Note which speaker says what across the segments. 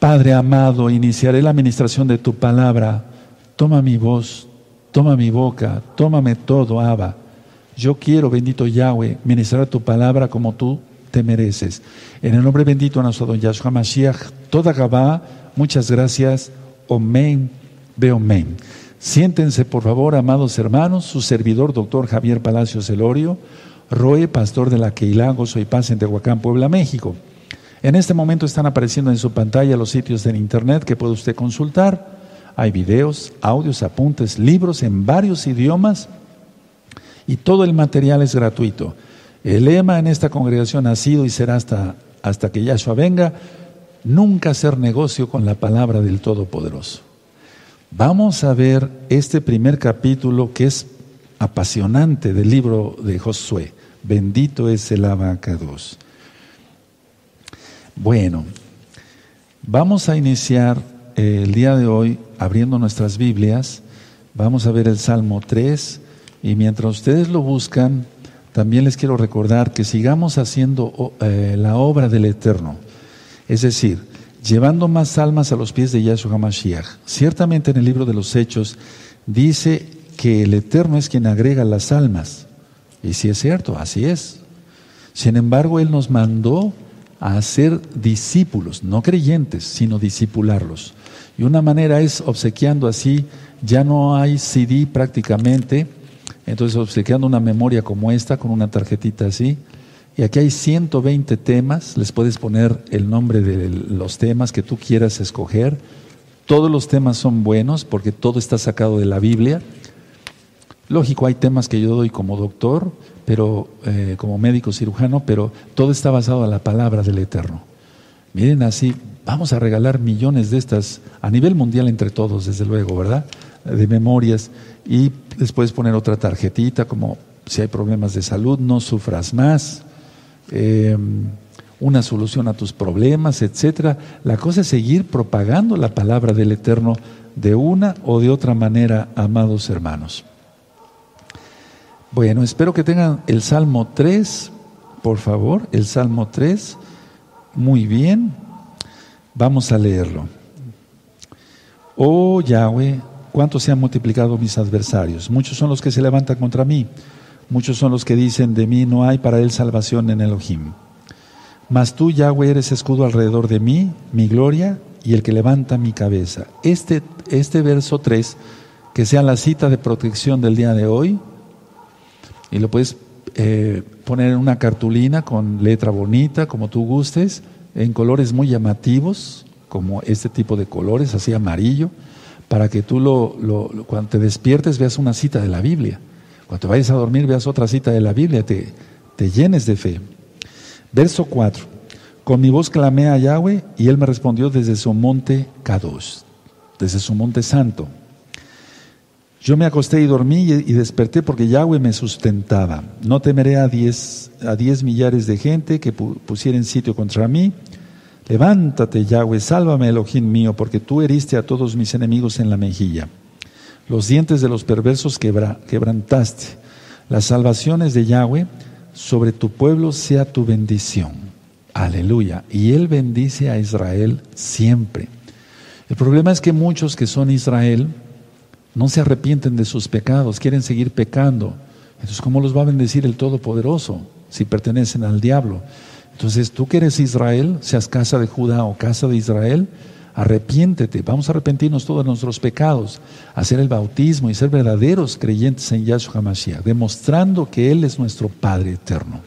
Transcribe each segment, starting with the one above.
Speaker 1: Padre amado, iniciaré la administración de tu palabra. Toma mi voz, toma mi boca, tómame todo, Abba. Yo quiero, bendito Yahweh, ministrar tu palabra como tú te mereces. En el nombre bendito de nuestro don Yahshua Mashiach, toda Gabá, muchas gracias. Omen, Beomen. Siéntense, por favor, amados hermanos, su servidor, doctor Javier Palacios Elorio, Roe, pastor de la Keilah, Gozo y Paz en Tehuacán, Puebla, México. En este momento están apareciendo en su pantalla los sitios de internet que puede usted consultar. Hay videos, audios, apuntes, libros en varios idiomas y todo el material es gratuito. El lema en esta congregación ha sido y será hasta, hasta que Yahshua venga, nunca hacer negocio con la palabra del Todopoderoso. Vamos a ver este primer capítulo que es apasionante del libro de Josué. Bendito es el abacados. Bueno, vamos a iniciar eh, el día de hoy abriendo nuestras Biblias. Vamos a ver el Salmo 3 y mientras ustedes lo buscan, también les quiero recordar que sigamos haciendo eh, la obra del Eterno. Es decir, llevando más almas a los pies de Yahshua HaMashiach. Ciertamente en el libro de los Hechos dice que el Eterno es quien agrega las almas. Y si es cierto, así es. Sin embargo, Él nos mandó a hacer discípulos, no creyentes, sino discipularlos. Y una manera es obsequiando así, ya no hay CD prácticamente, entonces obsequiando una memoria como esta, con una tarjetita así, y aquí hay 120 temas, les puedes poner el nombre de los temas que tú quieras escoger. Todos los temas son buenos porque todo está sacado de la Biblia. Lógico, hay temas que yo doy como doctor, pero eh, como médico cirujano, pero todo está basado en la palabra del Eterno. Miren así, vamos a regalar millones de estas a nivel mundial entre todos, desde luego, ¿verdad? De memorias y les puedes poner otra tarjetita como si hay problemas de salud, no sufras más, em, una solución a tus problemas, etcétera. La cosa es seguir propagando la palabra del Eterno de una o de otra manera, amados hermanos. Bueno, espero que tengan el Salmo 3, por favor, el Salmo 3. Muy bien, vamos a leerlo. Oh Yahweh, cuánto se han multiplicado mis adversarios. Muchos son los que se levantan contra mí. Muchos son los que dicen, de mí no hay para él salvación en Elohim. Mas tú, Yahweh, eres escudo alrededor de mí, mi gloria y el que levanta mi cabeza. Este, este verso 3, que sea la cita de protección del día de hoy, y lo puedes eh, poner en una cartulina con letra bonita, como tú gustes, en colores muy llamativos, como este tipo de colores, así amarillo, para que tú lo, cuando te despiertes veas una cita de la Biblia. Cuando te vayas a dormir veas otra cita de la Biblia, te, te llenes de fe. Verso 4. Con mi voz clamé a Yahweh y él me respondió desde su monte Kadosh, desde su monte santo. Yo me acosté y dormí y desperté porque Yahweh me sustentaba. No temeré a diez, a diez millares de gente que pusieren sitio contra mí. Levántate, Yahweh, sálvame, Elohim mío, porque tú heriste a todos mis enemigos en la mejilla. Los dientes de los perversos quebrantaste. Las salvaciones de Yahweh sobre tu pueblo sea tu bendición. Aleluya. Y Él bendice a Israel siempre. El problema es que muchos que son Israel, no se arrepienten de sus pecados, quieren seguir pecando. Entonces, ¿cómo los va a bendecir el Todopoderoso si pertenecen al diablo? Entonces, tú que eres Israel, seas casa de Judá o casa de Israel, arrepiéntete, vamos a arrepentirnos todos nuestros pecados, hacer el bautismo y ser verdaderos creyentes en Yahshua HaMashiach, demostrando que Él es nuestro Padre eterno.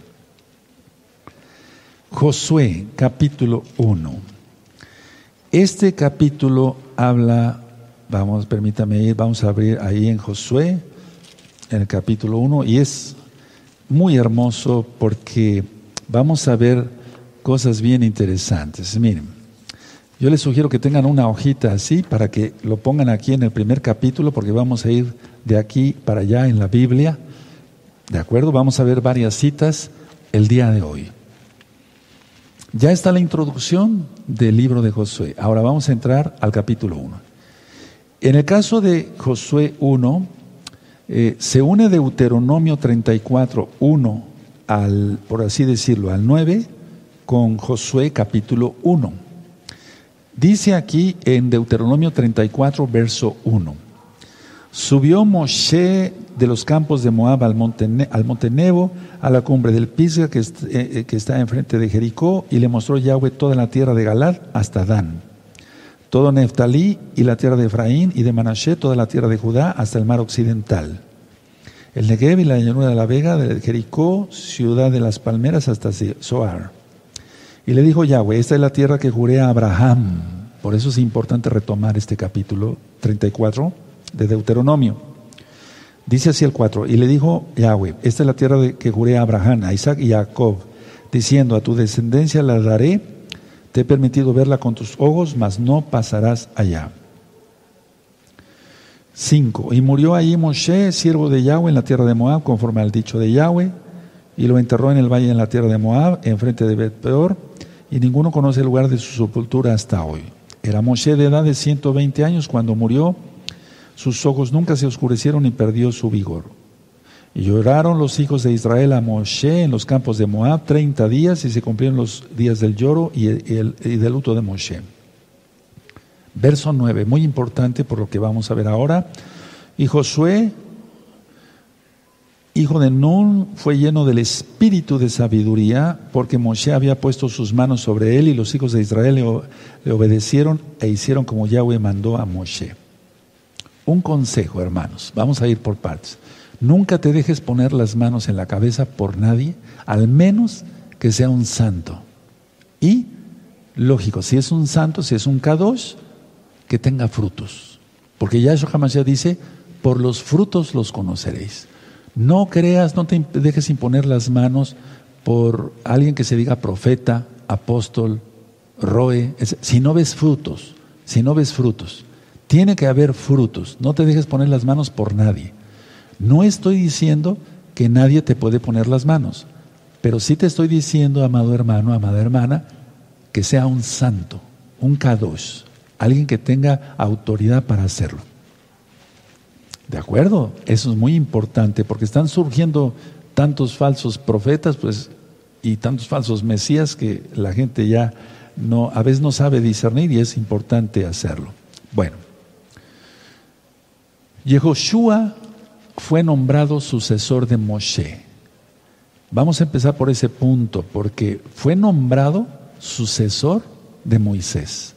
Speaker 1: Josué, capítulo 1. Este capítulo habla Vamos, permítame ir, vamos a abrir ahí en Josué, en el capítulo 1, y es muy hermoso porque vamos a ver cosas bien interesantes. Miren, yo les sugiero que tengan una hojita así para que lo pongan aquí en el primer capítulo, porque vamos a ir de aquí para allá en la Biblia. ¿De acuerdo? Vamos a ver varias citas el día de hoy. Ya está la introducción del libro de Josué. Ahora vamos a entrar al capítulo 1. En el caso de Josué 1, eh, se une Deuteronomio 34, 1 al, por así decirlo, al 9, con Josué capítulo 1. Dice aquí en Deuteronomio 34, verso 1. Subió Moshe de los campos de Moab al monte, al monte Nebo, a la cumbre del Pisga que, eh, eh, que está enfrente de Jericó, y le mostró Yahweh toda la tierra de Galad hasta Dan, todo Neftalí y la tierra de Efraín y de Manashe, toda la tierra de Judá hasta el mar occidental. El Negev y la llanura de la Vega de Jericó, ciudad de las palmeras hasta Zoar. Y le dijo Yahweh, esta es la tierra que juré a Abraham. Por eso es importante retomar este capítulo 34 de Deuteronomio. Dice así el 4, y le dijo Yahweh, esta es la tierra que juré a Abraham, a Isaac y a Jacob, diciendo, a tu descendencia la daré, te he permitido verla con tus ojos, mas no pasarás allá. 5. Y murió allí Moshe, siervo de Yahweh, en la tierra de Moab, conforme al dicho de Yahweh, y lo enterró en el valle en la tierra de Moab, enfrente de Bet Peor, y ninguno conoce el lugar de su sepultura hasta hoy. Era Moshe de edad de 120 años cuando murió, sus ojos nunca se oscurecieron y perdió su vigor. Y lloraron los hijos de Israel a Moshe en los campos de Moab 30 días y se cumplieron los días del lloro y, el, y del luto de Moshe. Verso 9, muy importante por lo que vamos a ver ahora. Y Josué, hijo de Nun, fue lleno del espíritu de sabiduría, porque Moshe había puesto sus manos sobre él y los hijos de Israel le, le obedecieron e hicieron como Yahweh mandó a Moshe. Un consejo, hermanos, vamos a ir por partes. Nunca te dejes poner las manos en la cabeza por nadie, al menos que sea un santo. Y, lógico, si es un santo, si es un kadosh, que tenga frutos. Porque Yahshua ya dice, por los frutos los conoceréis. No creas, no te dejes imponer las manos por alguien que se diga profeta, apóstol, roe, si no ves frutos, si no ves frutos. Tiene que haber frutos. No te dejes poner las manos por nadie. No estoy diciendo que nadie te puede poner las manos, pero sí te estoy diciendo, amado hermano, amada hermana, que sea un santo, un kadosh, alguien que tenga autoridad para hacerlo. ¿De acuerdo? Eso es muy importante porque están surgiendo tantos falsos profetas pues, y tantos falsos mesías que la gente ya a veces no sabe discernir y es importante hacerlo. Bueno, Yehoshua fue nombrado sucesor de Moshe. Vamos a empezar por ese punto, porque fue nombrado sucesor de Moisés.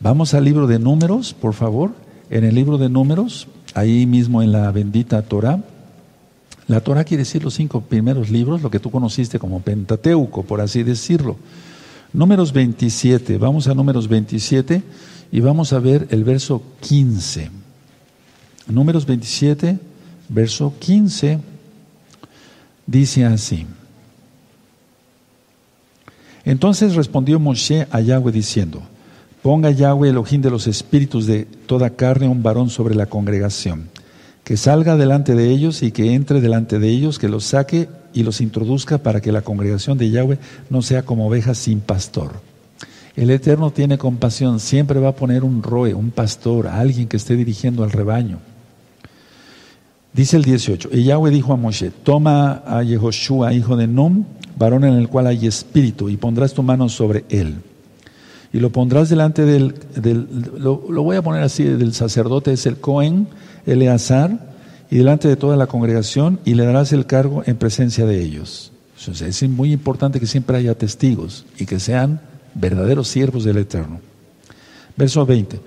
Speaker 1: Vamos al libro de números, por favor. En el libro de números, ahí mismo en la bendita Torah. La Torah quiere decir los cinco primeros libros, lo que tú conociste como Pentateuco, por así decirlo. Números 27, vamos a números 27 y vamos a ver el verso 15. Números 27, verso 15, dice así. Entonces respondió Moshe a Yahweh diciendo, ponga Yahweh el ojín de los espíritus de toda carne un varón sobre la congregación, que salga delante de ellos y que entre delante de ellos, que los saque y los introduzca para que la congregación de Yahweh no sea como ovejas sin pastor. El Eterno tiene compasión, siempre va a poner un roe, un pastor, alguien que esté dirigiendo al rebaño. Dice el 18, y Yahweh dijo a Moshe, toma a Yehoshua, hijo de Num, varón en el cual hay espíritu, y pondrás tu mano sobre él. Y lo pondrás delante del, lo, voy a poner así, del sacerdote, es el Cohen, Eleazar, y delante de toda la congregación, y le darás el cargo en presencia de ellos. Entonces, es muy importante que siempre haya testigos y que sean verdaderos siervos del Eterno. Verso 20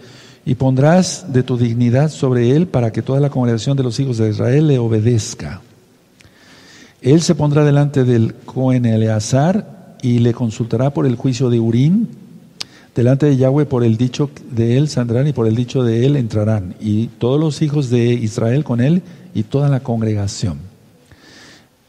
Speaker 1: y pondrás de tu dignidad sobre él para que toda la congregación de los hijos de Israel le obedezca. Él se pondrá delante del Cohen Eleazar y le consultará por el juicio de Urín. Delante de Yahweh por el dicho de él saldrán y por el dicho de él entrarán. Y todos los hijos de Israel con él y toda la congregación.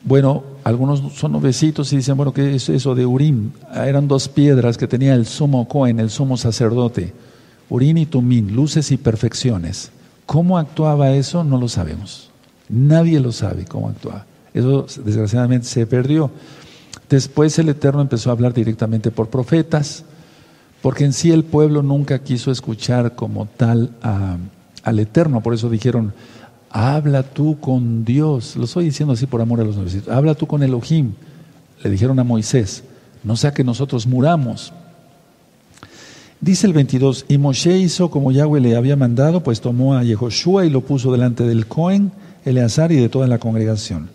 Speaker 1: Bueno, algunos son novecitos y dicen, bueno, ¿qué es eso de Urim? Eran dos piedras que tenía el sumo Cohen, el sumo sacerdote Urín y Tumín, luces y perfecciones. ¿Cómo actuaba eso? No lo sabemos. Nadie lo sabe cómo actuaba. Eso desgraciadamente se perdió. Después el Eterno empezó a hablar directamente por profetas, porque en sí el pueblo nunca quiso escuchar como tal al Eterno. Por eso dijeron, habla tú con Dios. Lo estoy diciendo así por amor a los novecitos. Habla tú con Elohim. Le dijeron a Moisés, no sea que nosotros muramos. Dice el 22, y Moshe hizo como Yahweh le había mandado, pues tomó a Yehoshua y lo puso delante del Cohen, Eleazar y de toda la congregación.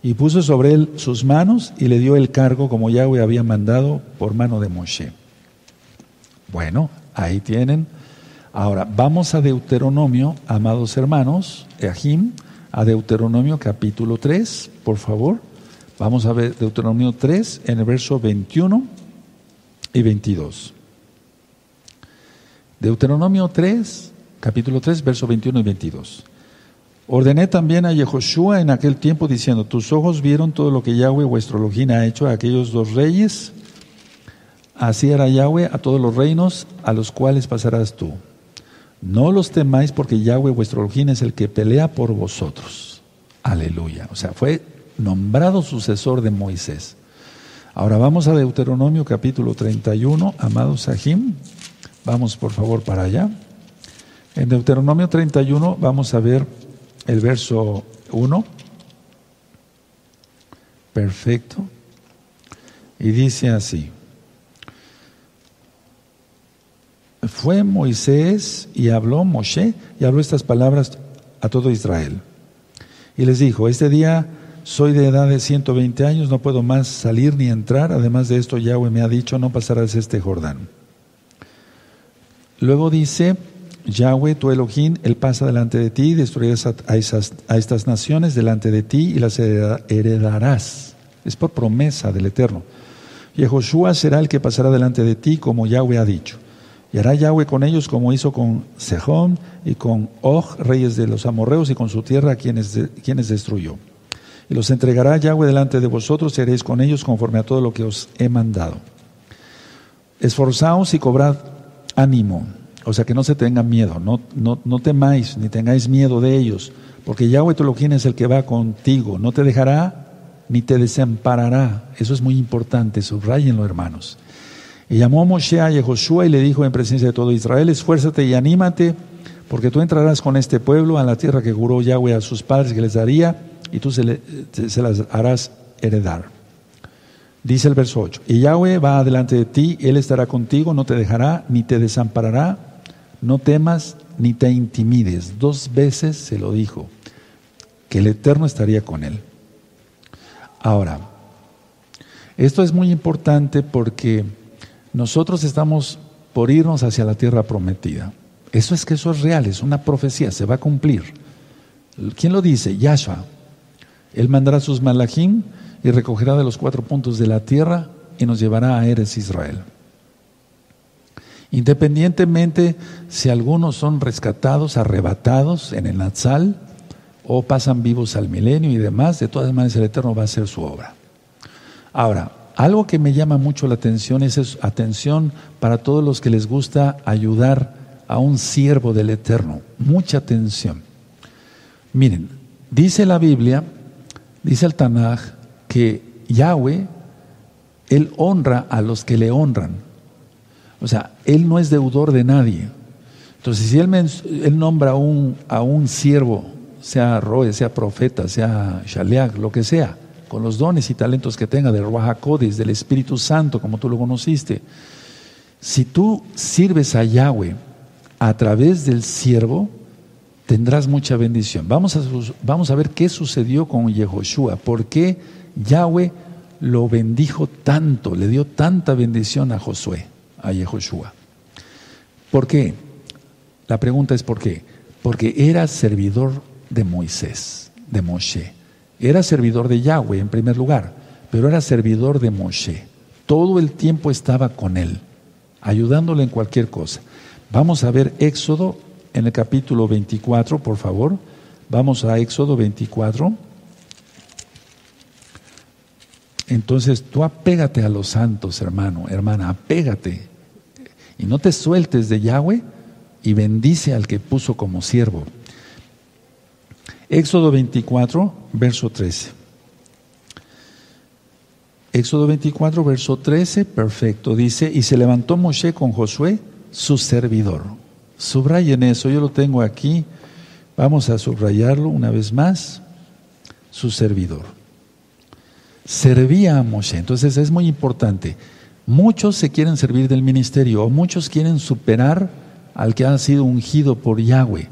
Speaker 1: Y puso sobre él sus manos y le dio el cargo como Yahweh había mandado por mano de Moshe. Bueno, ahí tienen. Ahora, vamos a Deuteronomio, amados hermanos, Eahim, a Deuteronomio capítulo 3, por favor. Vamos a ver Deuteronomio 3 en el verso 21 y 22. Deuteronomio 3, capítulo 3, verso 21 y 22. Ordené también a Yehoshua en aquel tiempo diciendo, tus ojos vieron todo lo que Yahweh vuestro Elohim ha hecho a aquellos dos reyes, así era Yahweh a todos los reinos a los cuales pasarás tú. No los temáis porque Yahweh vuestro Elohim es el que pelea por vosotros. Aleluya. O sea, fue nombrado sucesor de Moisés. Ahora vamos a Deuteronomio capítulo 31, amados Sahim. Vamos por favor para allá. En Deuteronomio 31 vamos a ver el verso 1. Perfecto. Y dice así. Fue Moisés y habló Moshe y habló estas palabras a todo Israel. Y les dijo, este día soy de edad de 120 años, no puedo más salir ni entrar. Además de esto, Yahweh me ha dicho, no pasarás este Jordán. Luego dice, Yahweh, tu Elohim, Él pasa delante de ti, destruirás a, a estas naciones delante de ti y las heredarás. Es por promesa del Eterno. Y Josué será el que pasará delante de ti, como Yahweh ha dicho. Y hará Yahweh con ellos como hizo con Sejón y con Og, reyes de los amorreos, y con su tierra, quienes, quienes destruyó y los entregará Yahweh delante de vosotros y haréis con ellos conforme a todo lo que os he mandado. Esforzaos y cobrad ánimo, o sea que no se tengan miedo, no, no, temáis ni tengáis miedo de ellos, porque Yahweh tu es el que va contigo, no te dejará ni te desamparará. Eso es muy importante, subrayenlo hermanos. Y llamó a Moshe a Yehoshua y le dijo en presencia de todo Israel, esfuérzate y anímate, porque tú entrarás con este pueblo a la tierra que juró Yahweh a sus padres que les daría y tú se, las harás heredar. Dice el verso 8, y Yahweh va adelante de ti, Él estará contigo, no te dejará ni te desamparará, no temas ni te intimides. Dos veces se lo dijo, que el Eterno estaría con Él. Ahora, esto es muy importante porque nosotros estamos por irnos hacia la tierra prometida. Eso es que eso es real, es una profecía, se va a cumplir. ¿Quién lo dice? Yahshua. Él mandará sus malachim y recogerá de los cuatro puntos de la tierra y nos llevará a Eres Israel. Independientemente si algunos son rescatados, arrebatados en el Natsal o pasan vivos al milenio y demás, de todas maneras el Eterno va a hacer su obra. Ahora, algo que me llama mucho la atención es, atención para todos los que les gusta ayudar a un siervo del Eterno. Mucha atención. Miren, dice la Biblia Dice el Tanaj que Yahweh, Él honra a los que le honran. O sea, Él no es deudor de nadie. Entonces, si Él, él nombra a un, a un siervo, sea Roe, sea profeta, sea Shaleach, lo que sea, con los dones y talentos que tenga del Ruach del Espíritu Santo, como tú lo conociste, si tú sirves a Yahweh a través del siervo, tendrás mucha bendición. Vamos a, vamos a ver qué sucedió con Yehoshua, por qué Yahweh lo bendijo tanto, le dio tanta bendición a Josué, a Yehoshua. ¿Por qué? La pregunta es ¿por qué? Porque era servidor de Moisés, de Moshe. Era servidor de Yahweh en primer lugar, pero era servidor de Moshe. Todo el tiempo estaba con él, ayudándole en cualquier cosa. Vamos a ver Éxodo en el capítulo 24, por favor. Vamos a Éxodo 24. Entonces tú apégate a los santos, hermano, hermana, apégate. Y no te sueltes de Yahweh y bendice al que puso como siervo. Éxodo 24, verso 13. Éxodo 24, verso 13, perfecto. Dice, y se levantó Moshe con Josué, su servidor. Subrayen eso, yo lo tengo aquí. Vamos a subrayarlo una vez más. Su servidor. Servía a Moshe. Entonces es muy importante. Muchos se quieren servir del ministerio o muchos quieren superar al que ha sido ungido por Yahweh.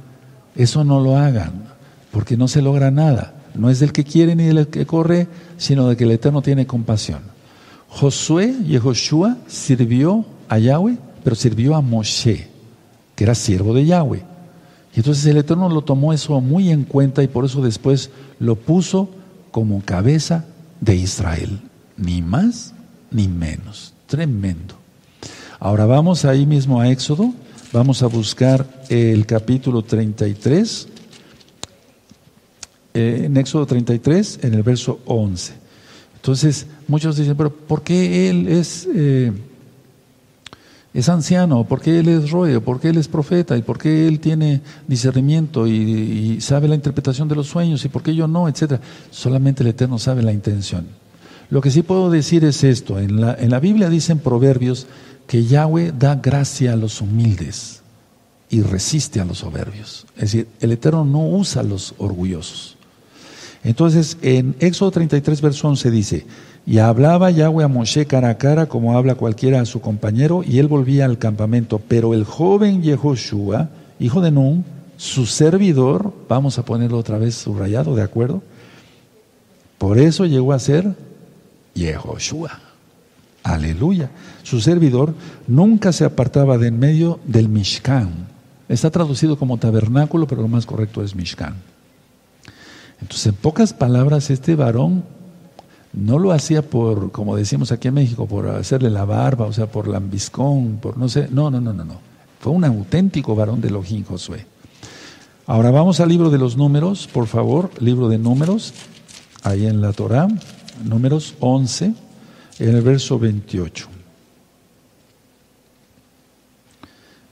Speaker 1: Eso no lo hagan, porque no se logra nada. No es del que quiere ni del que corre, sino de que el Eterno tiene compasión. Josué y Joshua sirvió a Yahweh, pero sirvió a Moshe, que era siervo de Yahweh. Y entonces el Eterno lo tomó eso muy en cuenta y por eso después lo puso como cabeza de Israel. Ni más ni menos. Tremendo. Ahora vamos ahí mismo a Éxodo. Vamos a buscar el capítulo 33. Eh, en Éxodo 33, en el verso 11. Entonces, muchos dicen, pero ¿por qué él es... Eh, es anciano, porque él es roe, porque él es profeta, y porque él tiene discernimiento y, sabe la interpretación de los sueños, y porque yo no, etcétera. Solamente el Eterno sabe la intención. Lo que sí puedo decir es esto: en la, en la Biblia dicen proverbios que Yahweh da gracia a los humildes y resiste a los soberbios. Es decir, el Eterno no usa a los orgullosos. Entonces, en Éxodo 33, verso 11 dice, y hablaba Yahweh a Moshe cara a cara como habla cualquiera a su compañero, y él volvía al campamento. Pero el joven Yehoshua, hijo de Nun, su servidor, vamos a ponerlo otra vez subrayado, ¿de acuerdo? Por eso llegó a ser Yehoshua. Aleluya. Su servidor nunca se apartaba de en medio del Mishkan. Está traducido como tabernáculo, pero lo más correcto es Mishkan. Entonces, en pocas palabras, este varón no lo hacía por, como decimos aquí en México, por hacerle la barba, o sea, por lambiscón, por no sé, no, no, no, no, no. Fue un auténtico varón de Elohim Josué. Ahora vamos al libro de los números, por favor, libro de números, ahí en la Torah, números 11, en el verso 28.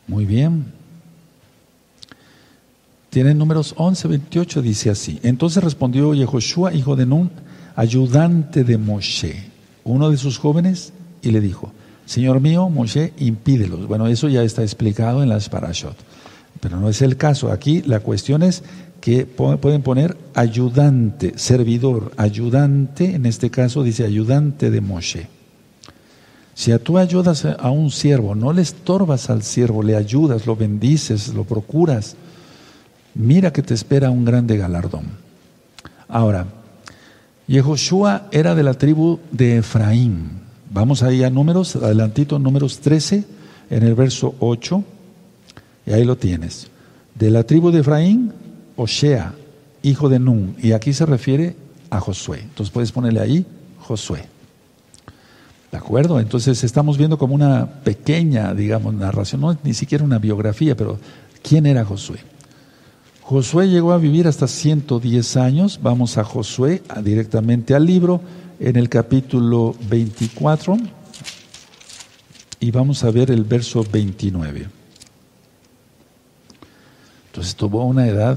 Speaker 1: Muy bien. Tienen números 11, 28, dice así. Entonces respondió Yehoshua, hijo de Nun, ayudante de Moshe, uno de sus jóvenes, y le dijo, Señor mío, Moshe, impídelos. Bueno, eso ya está explicado en las parashot, pero no es el caso. Aquí la cuestión es que pueden poner ayudante, servidor, ayudante, en este caso dice ayudante de Moshe. Si tú ayudas a un siervo, no le estorbas al siervo, le ayudas, lo bendices, lo procuras, mira que te espera un grande galardón. Ahora, Yehoshua era de la tribu de Efraín. Vamos ahí a números, adelantito, números 13, en el verso 8, y ahí lo tienes. De la tribu de Efraín, Oshea, hijo de Nun, y aquí se refiere a Josué. Entonces puedes ponerle ahí Josué. ¿De acuerdo? Entonces estamos viendo como una pequeña, digamos, narración, no ni siquiera una biografía, pero ¿quién era Josué? Josué llegó a vivir hasta 110 años. Vamos a Josué, directamente al libro, en el capítulo 24, y vamos a ver el verso 29. Entonces tuvo una edad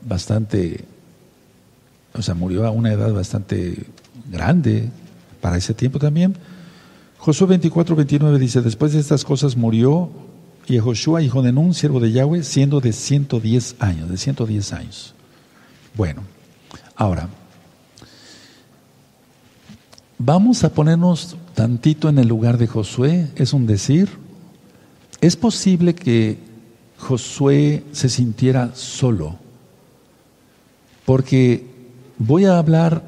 Speaker 1: bastante, o sea, murió a una edad bastante grande para ese tiempo también. Josué 24, 29 dice, después de estas cosas murió y Joshua, hijo de Nun, siervo de Yahweh, siendo de 110 años, de 110 años. Bueno, ahora, vamos a ponernos tantito en el lugar de Josué, es un decir. Es posible que Josué se sintiera solo, porque voy a hablar,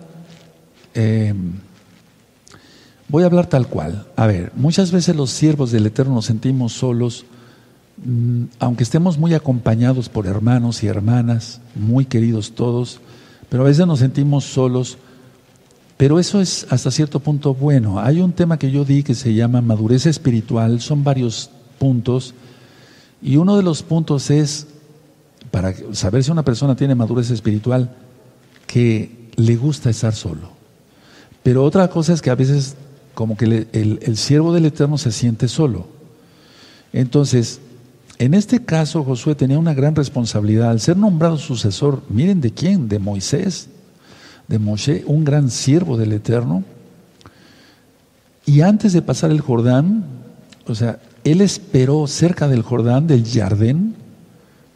Speaker 1: eh, voy a hablar tal cual. A ver, muchas veces los siervos del Eterno nos sentimos solos aunque estemos muy acompañados por hermanos y hermanas, muy queridos todos, pero a veces nos sentimos solos, pero eso es hasta cierto punto bueno. Hay un tema que yo di que se llama madurez espiritual, son varios puntos, y uno de los puntos es, para saber si una persona tiene madurez espiritual, que le gusta estar solo. Pero otra cosa es que a veces como que el, el siervo del Eterno se siente solo. Entonces, en este caso, Josué tenía una gran responsabilidad. Al ser nombrado sucesor, miren de quién, de Moisés, de Moshe, un gran siervo del Eterno. Y antes de pasar el Jordán, o sea, él esperó cerca del Jordán, del Jardín,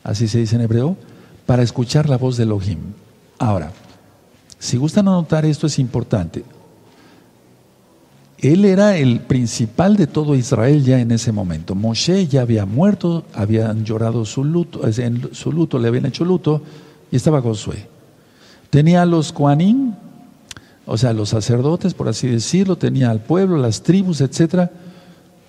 Speaker 1: así se dice en hebreo, para escuchar la voz de Elohim. Ahora, si gustan anotar esto es importante. Él era el principal de todo Israel ya en ese momento. Moshe ya había muerto, habían llorado su luto, en su luto le habían hecho luto, y estaba Josué. Tenía a los Koanim, o sea, los sacerdotes, por así decirlo, tenía al pueblo, las tribus, etcétera,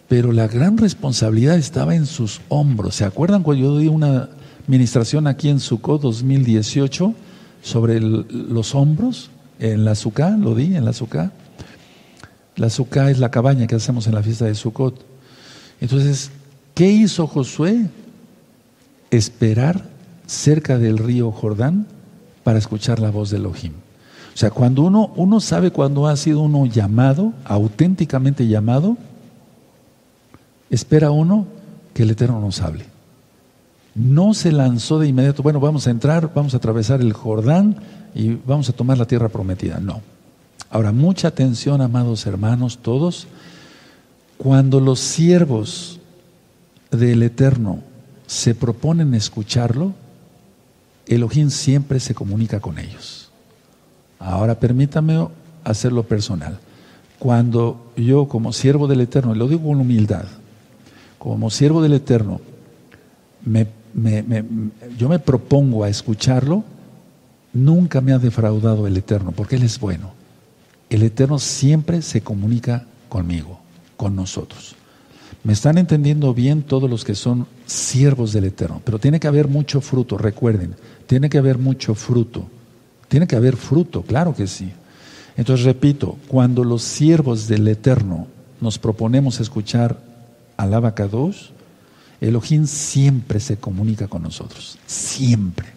Speaker 1: pero la gran responsabilidad estaba en sus hombros. ¿Se acuerdan cuando yo di una administración aquí en Sukkot 2018 sobre los hombros? En la Sukkah, lo di en la Sukkah. La Sukkah es la cabaña que hacemos en la fiesta de Sukkot. Entonces, ¿qué hizo Josué? Esperar cerca del río Jordán para escuchar la voz de Elohim. O sea, cuando uno, uno sabe cuando ha sido uno llamado, auténticamente llamado, espera uno que el Eterno nos hable. No se lanzó de inmediato, bueno, vamos a entrar, vamos a atravesar el Jordán y vamos a tomar la tierra prometida. No. Ahora, mucha atención, amados hermanos, todos. Cuando los siervos del Eterno se proponen escucharlo, Elohim siempre se comunica con ellos. Ahora permítame hacerlo personal. Cuando yo como siervo del Eterno, lo digo con humildad, como siervo del Eterno, yo me propongo a escucharlo, nunca me ha defraudado el Eterno, porque Él es bueno. El Eterno siempre se comunica conmigo, con nosotros. Me están entendiendo bien todos los que son siervos del Eterno, pero tiene que haber mucho fruto, recuerden, tiene que haber mucho fruto. Tiene que haber fruto, claro que sí. Entonces, repito, cuando los siervos del Eterno nos proponemos escuchar al Abacados, Elohim siempre se comunica con nosotros, siempre.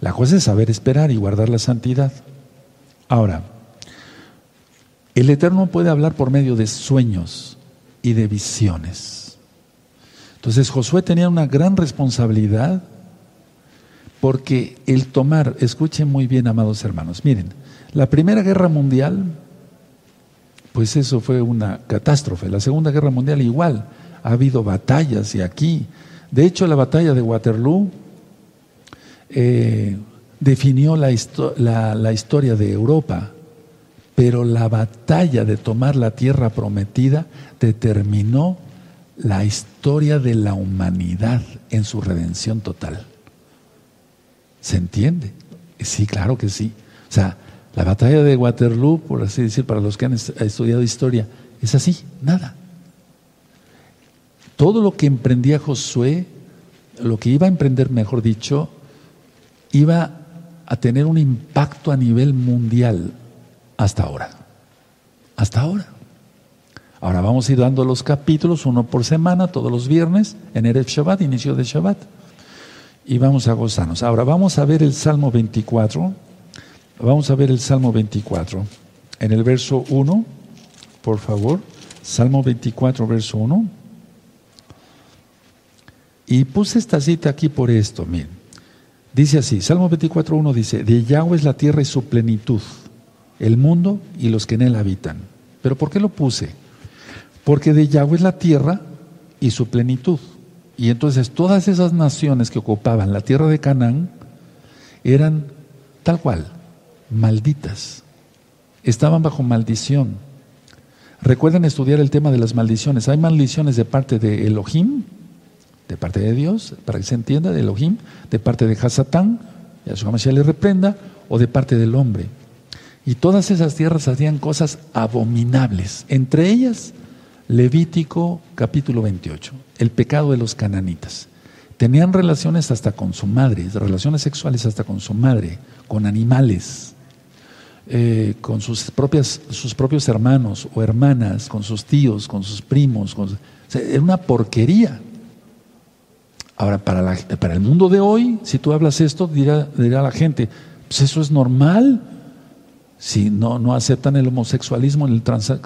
Speaker 1: La cosa es saber esperar y guardar la santidad. Ahora, el Eterno puede hablar por medio de sueños y de visiones. Entonces Josué tenía una gran responsabilidad porque el tomar, escuchen muy bien, amados hermanos, miren, la Primera Guerra Mundial pues eso fue una catástrofe. La Segunda Guerra Mundial igual, ha habido batallas y aquí. De hecho, la batalla de Waterloo eh, definió la, la historia de Europa, pero la batalla de tomar la tierra prometida determinó la historia de la humanidad en su redención total. ¿Se entiende? Sí, claro que sí. O sea, la batalla de Waterloo, por así decir, para los que han estudiado historia, es así, nada. Todo lo que emprendía Josué, lo que iba a emprender, mejor dicho, iba a tener un impacto a nivel mundial hasta ahora. Hasta ahora. Ahora vamos a ir dando los capítulos, uno por semana, todos los viernes, en Erev Shabbat, inicio de Shabbat. Y vamos a gozarnos. Ahora vamos a ver el Salmo 24. Vamos a ver el Salmo 24. En el verso 1, por favor. Salmo 24, verso 1. Y puse esta cita aquí por esto, miren. Dice así, Salmo 24, 1 dice, de Yahweh es la tierra y su plenitud, el mundo y los que en él habitan. ¿Pero por qué lo puse? Porque de Yahweh es la tierra y su plenitud. Y entonces todas esas naciones que ocupaban la tierra de Canaán eran tal cual, malditas. Estaban bajo maldición. Recuerden estudiar el tema de las maldiciones. Hay maldiciones de parte de Elohim, de parte de Dios, para que se entienda, de Elohim, de parte de Hasatán, y su Mashiach le reprenda, o de parte del hombre. Y todas esas tierras hacían cosas abominables, entre ellas Levítico capítulo 28, el pecado de los cananitas. Tenían relaciones hasta con su madre, relaciones sexuales hasta con su madre, con animales. Eh, con sus, propias, sus propios hermanos o hermanas, con sus tíos, con sus primos. Con, era una porquería. Ahora, para, para el mundo de hoy, si tú hablas esto, dirá, dirá la gente, pues eso es normal. Si no, no aceptan el homosexualismo, el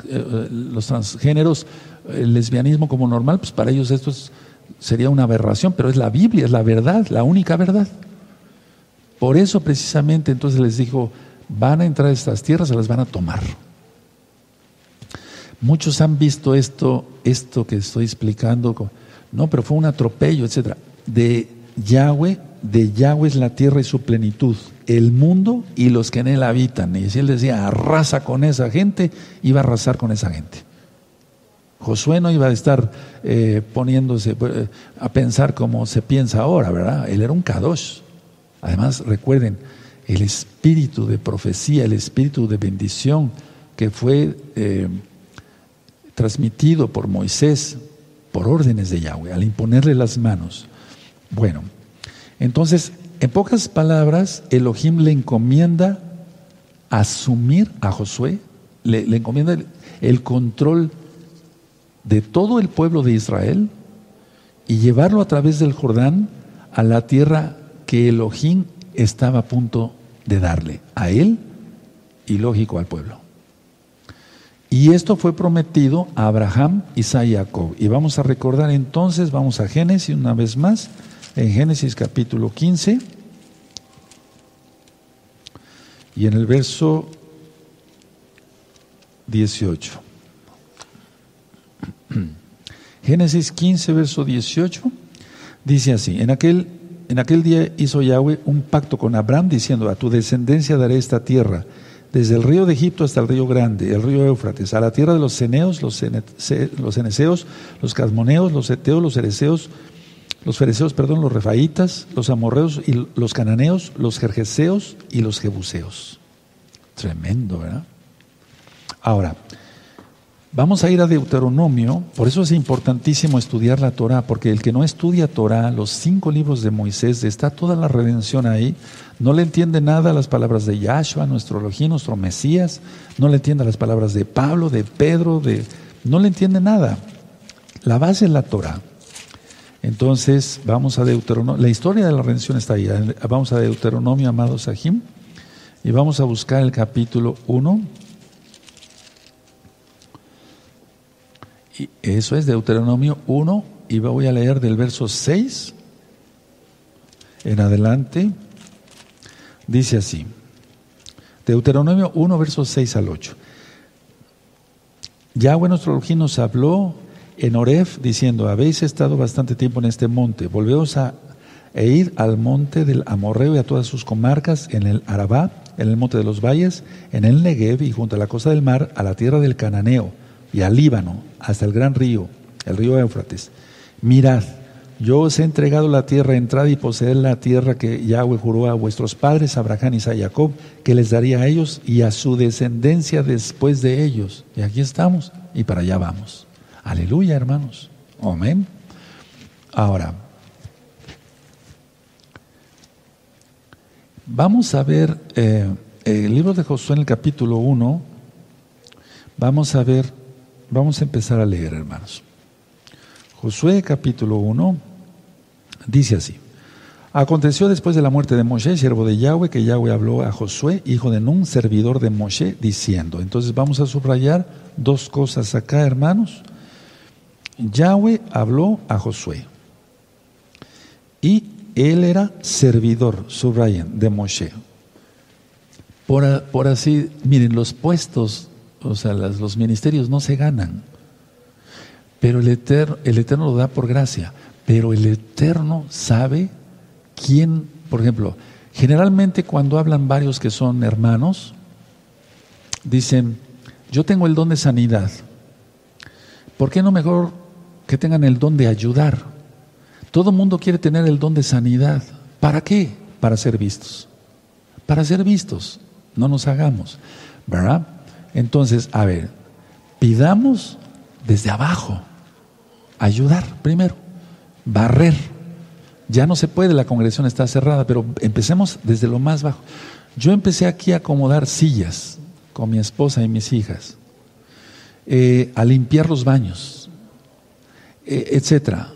Speaker 1: eh, los transgéneros, el lesbianismo como normal, pues para ellos esto sería una aberración, pero es la Biblia, es la verdad, la única verdad. Por eso precisamente entonces les dijo, van a entrar a estas tierras, se las van a tomar. Muchos han visto esto, esto que estoy explicando, no, pero fue un atropello, etcétera. De Yahweh, de Yahweh es la tierra y su plenitud, el mundo y los que en él habitan. Y si él decía, arrasa con esa gente, iba a arrasar con esa gente. Josué no iba a estar eh, poniéndose eh, a pensar como se piensa ahora, ¿verdad? Él era un kadosh. Además, recuerden, el espíritu de profecía, el espíritu de bendición que fue eh, transmitido por Moisés por órdenes de Yahweh, al imponerle las manos. Bueno, entonces, en pocas palabras, Elohim le encomienda asumir a Josué, le, encomienda el, el control de todo el pueblo de Israel y llevarlo a través del Jordán a la tierra que Elohim estaba a punto de darle a él y lógico al pueblo. Y esto fue prometido a Abraham, Isaac y Jacob. Y vamos a recordar entonces, vamos a Génesis una vez más, en Génesis capítulo 15 y en el verso 18. Génesis 15, verso 18, dice así, en aquel, en aquel día hizo Yahweh un pacto con Abraham diciendo, a tu descendencia daré esta tierra, desde el río de Egipto hasta el río grande, el río Éufrates, a la tierra de los ceneos, los, los eneseos, los casmoneos, los eteos, los ereceos, los fereceos, perdón, los refaitas, los amorreos y los cananeos, los jerjeseos y los jebuseos. Tremendo, ¿verdad? Ahora, Vamos a ir a Deuteronomio, por eso es importantísimo estudiar la Torah, porque el que no estudia Torah, los cinco libros de Moisés, está toda la redención ahí, no le entiende nada a las palabras de Yahshua, nuestro Elohim, nuestro Mesías, no le entiende las palabras de Pablo, de Pedro, de no le entiende nada. La base es la Torah. Entonces, vamos a Deuteronomio, la historia de la redención está ahí. Vamos a Deuteronomio, amados Sahim, y vamos a buscar el capítulo 1 eso es Deuteronomio 1 y voy a leer del verso 6 en adelante. Dice así, Deuteronomio 1, versos 6 al 8. Yahweh nuestro Elohim nos habló en Oref diciendo, habéis estado bastante tiempo en este monte, volveos a e ir al monte del Amorreo y a todas sus comarcas, en el Arabá, en el monte de los valles, en el Negev y junto a la costa del mar, a la tierra del Cananeo y al Líbano, hasta el gran río, el río Éufrates. Mirad, yo os he entregado la tierra, entrad y poseed la tierra que Yahweh juró a vuestros padres, Abraham, y Jacob, que les daría a ellos y a su descendencia después de ellos. Y aquí estamos y para allá vamos. Aleluya, hermanos. Amén. Ahora, vamos a ver eh, el libro de Josué en el capítulo 1. Vamos a ver Vamos a empezar a leer, hermanos. Josué capítulo 1 dice así. Aconteció después de la muerte de Moshe, siervo de Yahweh, que Yahweh habló a Josué, hijo de Nun, servidor de Moshe, diciendo. Entonces vamos a subrayar dos cosas acá, hermanos. Yahweh habló a Josué. Y él era servidor, subrayen, de Moshe. Por, así, miren, los puestos o sea, los ministerios no se ganan. Pero el eterno, el eterno lo da por gracia. Pero el Eterno sabe quién, por ejemplo, generalmente cuando hablan varios que son hermanos, dicen, yo tengo el don de sanidad. ¿Por qué no mejor que tengan el don de ayudar? Todo mundo quiere tener el don de sanidad. ¿Para qué? Para ser vistos. Para ser vistos. No nos hagamos. ¿Verdad? Entonces, a ver, pidamos desde abajo, ayudar primero, barrer. Ya no se puede, la congregación está cerrada, pero empecemos desde lo más bajo. Yo empecé aquí a acomodar sillas con mi esposa y mis hijas, eh, a limpiar los baños, etcétera.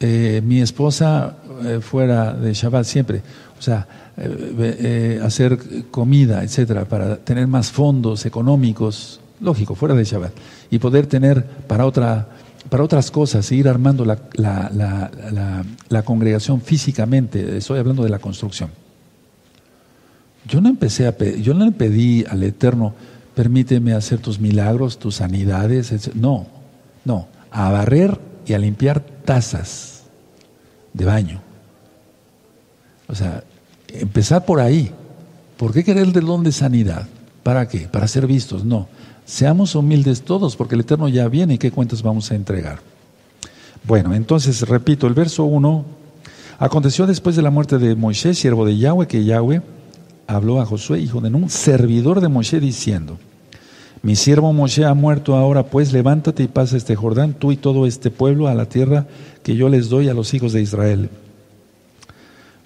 Speaker 1: Eh, mi esposa fuera de Shabbat siempre, o sea, eh, hacer comida, etcétera, para tener más fondos económicos, lógico, fuera de Shabbat, y poder tener para otra para otras cosas, ir armando la, la, congregación físicamente, estoy hablando de la construcción. Yo no empecé a yo no le pedí al Eterno, permíteme hacer tus milagros, tus sanidades, no, no, a barrer y a limpiar tazas de baño. O sea, Empezar por ahí. ¿Por qué querer el don de sanidad? ¿Para qué? Para ser vistos. No. Seamos humildes todos, porque el Eterno ya viene y qué cuentas vamos a entregar. Bueno, entonces repito, el verso 1. Aconteció después de la muerte de Moisés, siervo de Yahweh, que Yahweh habló a Josué, hijo de Nun, servidor de Moisés, diciendo: Mi siervo Moisés ha muerto ahora, pues levántate y pasa este Jordán, tú y todo este pueblo, a la tierra que yo les doy a los hijos de Israel.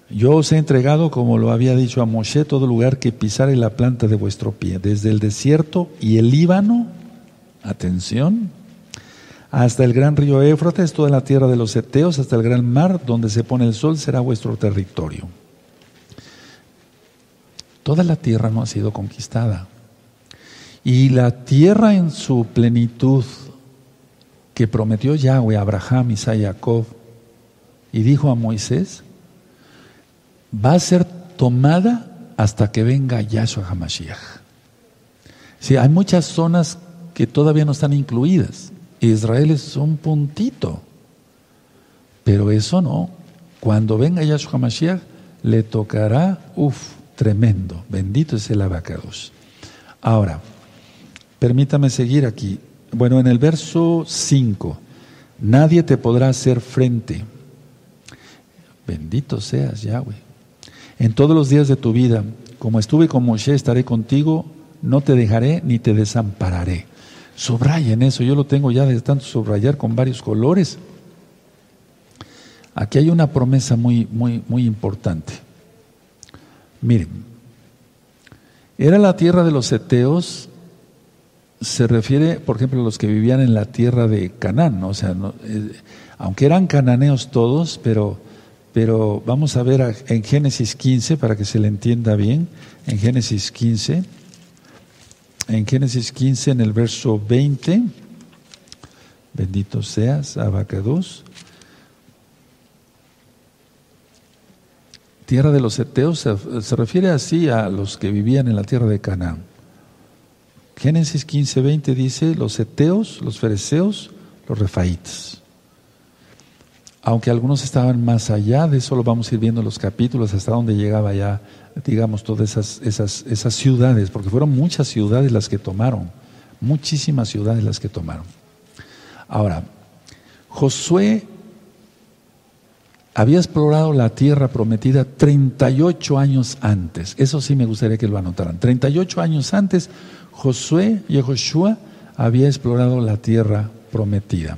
Speaker 1: Yo os he entregado, como lo había dicho a Moshe, todo lugar que pisare la planta de vuestro pie, desde el desierto y el Líbano, atención, hasta el gran río Éfrates, toda la tierra de los Eteos, hasta el gran mar, donde se pone el sol, será vuestro territorio. Toda la tierra no ha sido conquistada. Y la tierra en su plenitud que prometió Yahweh a Abraham, Isaac y Jacob, y dijo a Moisés, va a ser tomada hasta que venga Yahshua HaMashiach. Sí, hay muchas zonas que todavía no están incluidas. Israel es un puntito. Pero eso no. Cuando venga Yahshua HaMashiach, le tocará, uff, tremendo. Bendito es el abacados. Ahora, permítame seguir aquí. Bueno, en el verso 5, nadie te podrá hacer frente. Bendito seas, Yahweh. En todos los días de tu vida, como estuve con Moshe, estaré contigo, no te dejaré ni te desampararé. Subrayen eso, yo lo tengo ya de tanto subrayar con varios colores. Aquí hay una promesa muy, muy, muy importante. Miren, era la tierra de los Eteos, se refiere, por ejemplo, a los que vivían en la tierra de Canaán, o sea, eh, aunque eran cananeos todos, pero, pero vamos a ver en Génesis 15 para que se le entienda bien, en Génesis 15 en Génesis 15, en el verso 20, bendito seas, Abacados, tierra de los Eteos se, refiere así a los que vivían en la tierra de Canaán. Génesis 15, 20 dice los Eteos, los Fereceos, los Refaitas. Aunque algunos estaban más allá, de eso lo vamos a ir viendo en los capítulos, hasta donde llegaba ya digamos, todas esas, esas, esas ciudades, porque fueron muchas ciudades las que tomaron, muchísimas ciudades las que tomaron. Ahora, Josué había explorado la tierra prometida 38 años antes. Eso sí me gustaría que lo anotaran. 38 años antes, Josué y Joshua había explorado la tierra prometida.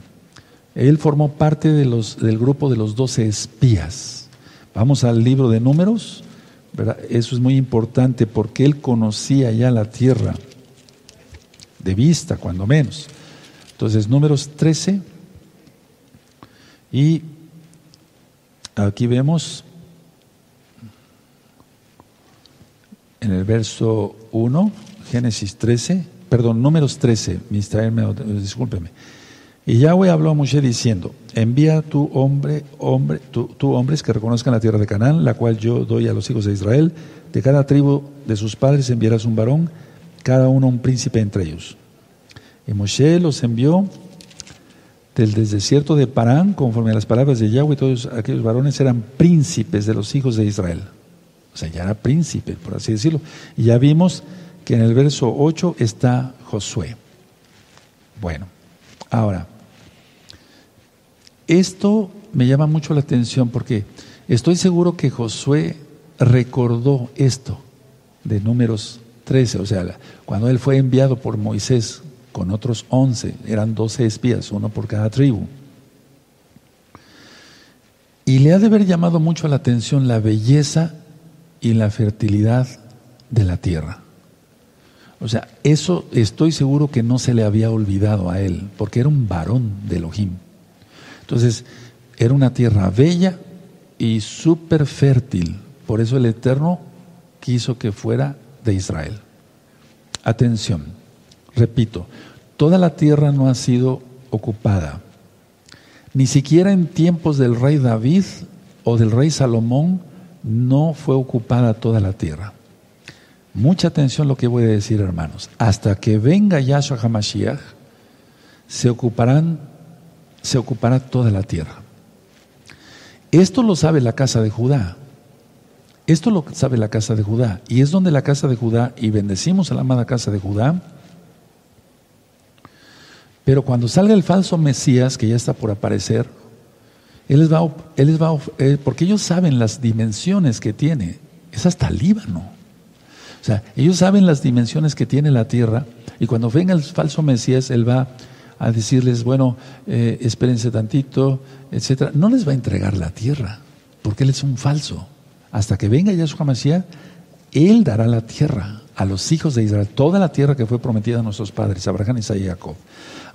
Speaker 1: Él formó parte de los, del grupo de los doce espías. Vamos al libro de números, eso es muy importante porque él conocía ya la tierra, de vista cuando menos. Entonces, números 13, y aquí vemos en el verso 1, Génesis 13, perdón, números 13, discúlpeme. Y Yahweh habló a Moshe diciendo, envía tu hombre, hombre, tu, hombres que reconozcan la tierra de Canaán, la cual yo doy a los hijos de Israel. De cada tribu de sus padres enviarás un varón, cada uno un príncipe entre ellos. Y Moshe los envió del desierto de Parán, conforme a las palabras de Yahweh, todos aquellos varones eran príncipes de los hijos de Israel. O sea, ya era príncipe, por así decirlo. Y ya vimos que en el verso 8 está Josué. Bueno, ahora, esto me llama mucho la atención porque estoy seguro que Josué recordó esto de números 13, o sea, cuando él fue enviado por Moisés con otros 11, eran 12 espías, uno por cada tribu. Y le ha de haber llamado mucho la atención la belleza y la fertilidad de la tierra. O sea, eso estoy seguro que no se le había olvidado a él, porque era un varón de Elohim. Entonces, era una tierra bella y súper fértil. Por eso el Eterno quiso que fuera de Israel. Atención, repito, toda la tierra no ha sido ocupada. Ni siquiera en tiempos del rey David o del rey Salomón no fue ocupada toda la tierra. Mucha atención lo que voy a decir, hermanos. Hasta que venga Yahshua HaMashiach, se ocuparán se ocupará toda la tierra. Esto lo sabe la casa de Judá. Esto lo sabe la casa de Judá. Y es donde la casa de Judá, y bendecimos a la amada casa de Judá, pero cuando salga el falso Mesías, que ya está por aparecer, él les va, él les va eh, porque ellos saben las dimensiones que tiene. Es hasta Líbano. O sea, ellos saben las dimensiones que tiene la tierra y cuando venga el falso Mesías, él va a decirles, bueno, eh, espérense tantito, etcétera. No les va a entregar la tierra, porque él es un falso. Hasta que venga Yahshua Mesías, él dará la tierra a los hijos de Israel, toda la tierra que fue prometida a nuestros padres, Abraham, Isaac y Jacob.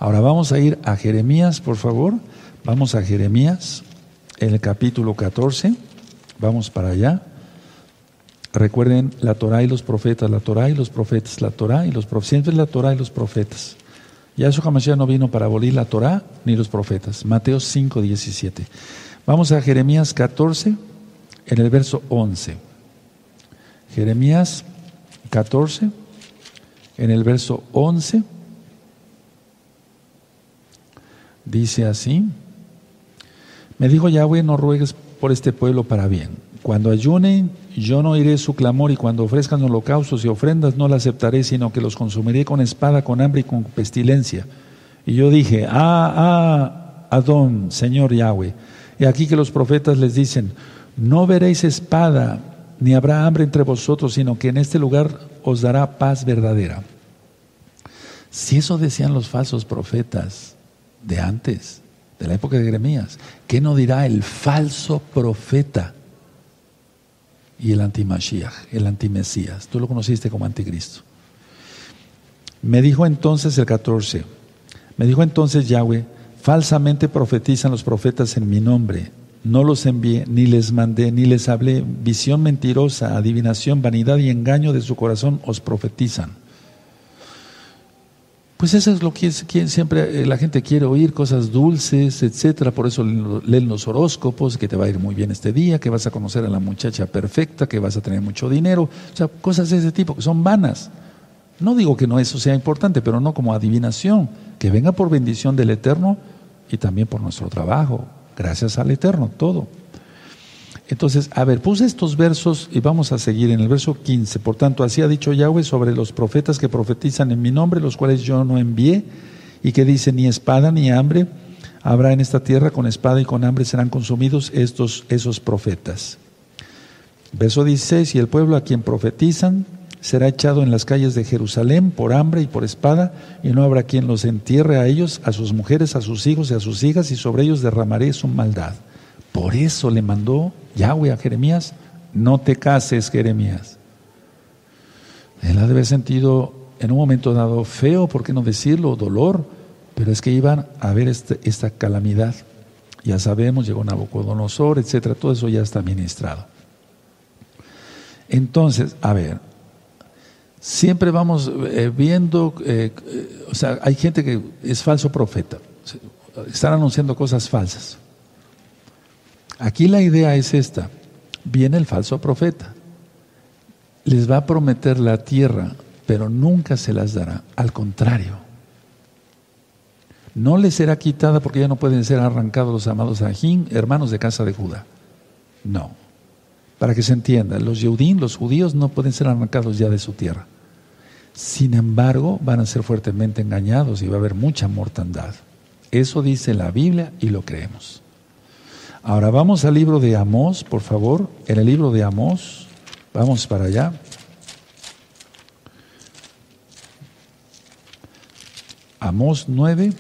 Speaker 1: Ahora vamos a ir a Jeremías, por favor. Vamos a Jeremías, el capítulo 14. Vamos para allá. Recuerden la Torah y los profetas, la Torah y los profetas, la Torah y los profetas. Siempre la Torah y los profetas. Yahshua Hamashiach no vino para abolir la Torah ni los profetas. Mateo 5, 17. Vamos a Jeremías 14, en el verso 11. Jeremías 14, en el verso 11. Dice así, me dijo Yahweh, no ruegues por este pueblo para bien. Cuando ayunen, yo no oiré su clamor y cuando ofrezcan holocaustos y ofrendas no la aceptaré, sino que los consumiré con espada, con hambre y con pestilencia. Y yo dije, ah, ah, Adón, Señor Yahweh. Y aquí que los profetas les dicen, no veréis espada, ni habrá hambre entre vosotros, sino que en este lugar os dará paz verdadera. Si eso decían los falsos profetas, de antes, de la época de Jeremías. ¿Qué no dirá el falso profeta y el antimashiach, el antimesías? Tú lo conociste como anticristo. Me dijo entonces el 14, me dijo entonces Yahweh, falsamente profetizan los profetas en mi nombre. No los envié, ni les mandé, ni les hablé. Visión mentirosa, adivinación, vanidad y engaño de su corazón os profetizan. Pues eso es lo que siempre eh, la gente quiere oír, cosas dulces, etcétera. Por eso leen los horóscopos, que te va a ir muy bien este día, que vas a conocer a la muchacha perfecta, que vas a tener mucho dinero. O sea, cosas de ese tipo que son vanas. No digo que no eso sea importante, pero no como adivinación. Que venga por bendición del Eterno y también por nuestro trabajo. Gracias al Eterno, todo. Entonces, a ver, puse estos versos y vamos a seguir en el verso 15. Por tanto, así ha dicho Yahweh sobre los profetas que profetizan en mi nombre, los cuales yo no envié, y que dice, ni espada ni hambre habrá en esta tierra, con espada y con hambre serán consumidos estos, esos profetas. Verso 16, y el pueblo a quien profetizan será echado en las calles de Jerusalén por hambre y por espada, y no habrá quien los entierre a ellos, a sus mujeres, a sus hijos y a sus hijas, y sobre ellos derramaré su maldad. Por eso le mandó Yahweh a Jeremías, no te cases, Jeremías. Él ha de haber sentido en un momento dado feo, ¿por qué no decirlo? Dolor, pero es que iban a ver este, esta calamidad. Ya sabemos, llegó Nabucodonosor, etcétera, todo eso ya está ministrado. Entonces, a ver, siempre vamos eh, viendo, eh, eh, o sea, hay gente que es falso profeta, están anunciando cosas falsas. Aquí la idea es esta. Viene el falso profeta. Les va a prometer la tierra, pero nunca se las dará. Al contrario. No les será quitada porque ya no pueden ser arrancados los amados ajín, hermanos de casa de Judá. No. Para que se entienda, los Yeudín, los judíos, no pueden ser arrancados ya de su tierra. Sin embargo, van a ser fuertemente engañados y va a haber mucha mortandad. Eso dice la Biblia y lo creemos. Ahora vamos al libro de Amós, por favor. En el libro de Amós, vamos para allá. Amós 9.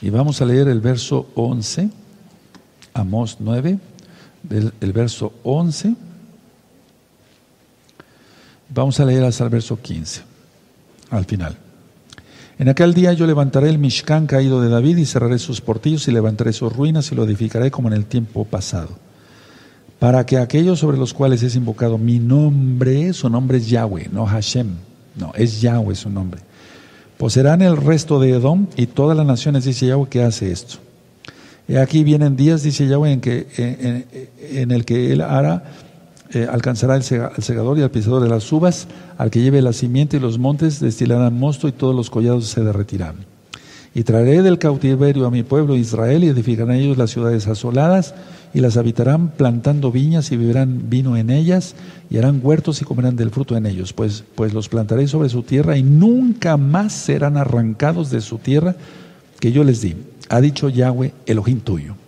Speaker 1: Y vamos a leer el verso 11. Amós 9, el verso 11. Vamos a leer hasta el verso 15, al final. En aquel día yo levantaré el Mishkan caído de David y cerraré sus portillos y levantaré sus ruinas y lo edificaré como en el tiempo pasado. Para que aquellos sobre los cuales es invocado mi nombre, su nombre es Yahweh, no Hashem, no, es Yahweh su nombre. Poseerán el resto de Edom y todas las naciones, dice Yahweh, que hace esto. Y aquí vienen días, dice Yahweh, en, que, en el que él hará eh, alcanzará el segador y al pisador de las uvas, al que lleve la simiente y los montes destilarán mosto y todos los collados se derretirán. Y traeré del cautiverio a mi pueblo Israel y edificarán ellos las ciudades asoladas y las habitarán plantando viñas y beberán vino en ellas y harán huertos y comerán del fruto en ellos. Pues, pues los plantaré sobre su tierra y nunca más serán arrancados de su tierra que yo les di. Ha dicho Yahweh, Elohim tuyo.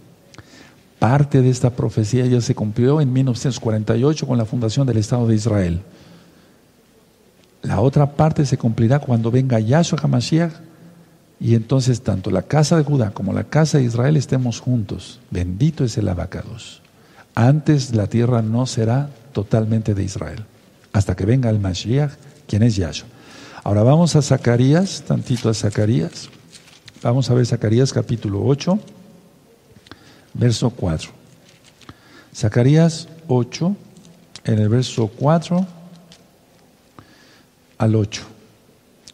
Speaker 1: Parte de esta profecía ya se cumplió en 1948 con la fundación del Estado de Israel. La otra parte se cumplirá cuando venga Yahshua HaMashiach y entonces tanto la casa de Judá como la casa de Israel estemos juntos. Bendito es el abacados. Antes la tierra no será totalmente de Israel, hasta que venga el Mashiach, quien es Yahshua. Ahora vamos a Zacarías, tantito a Zacarías. Vamos a ver Zacarías capítulo 8, verso 4. Zacarías 8, en el verso 4 al 8.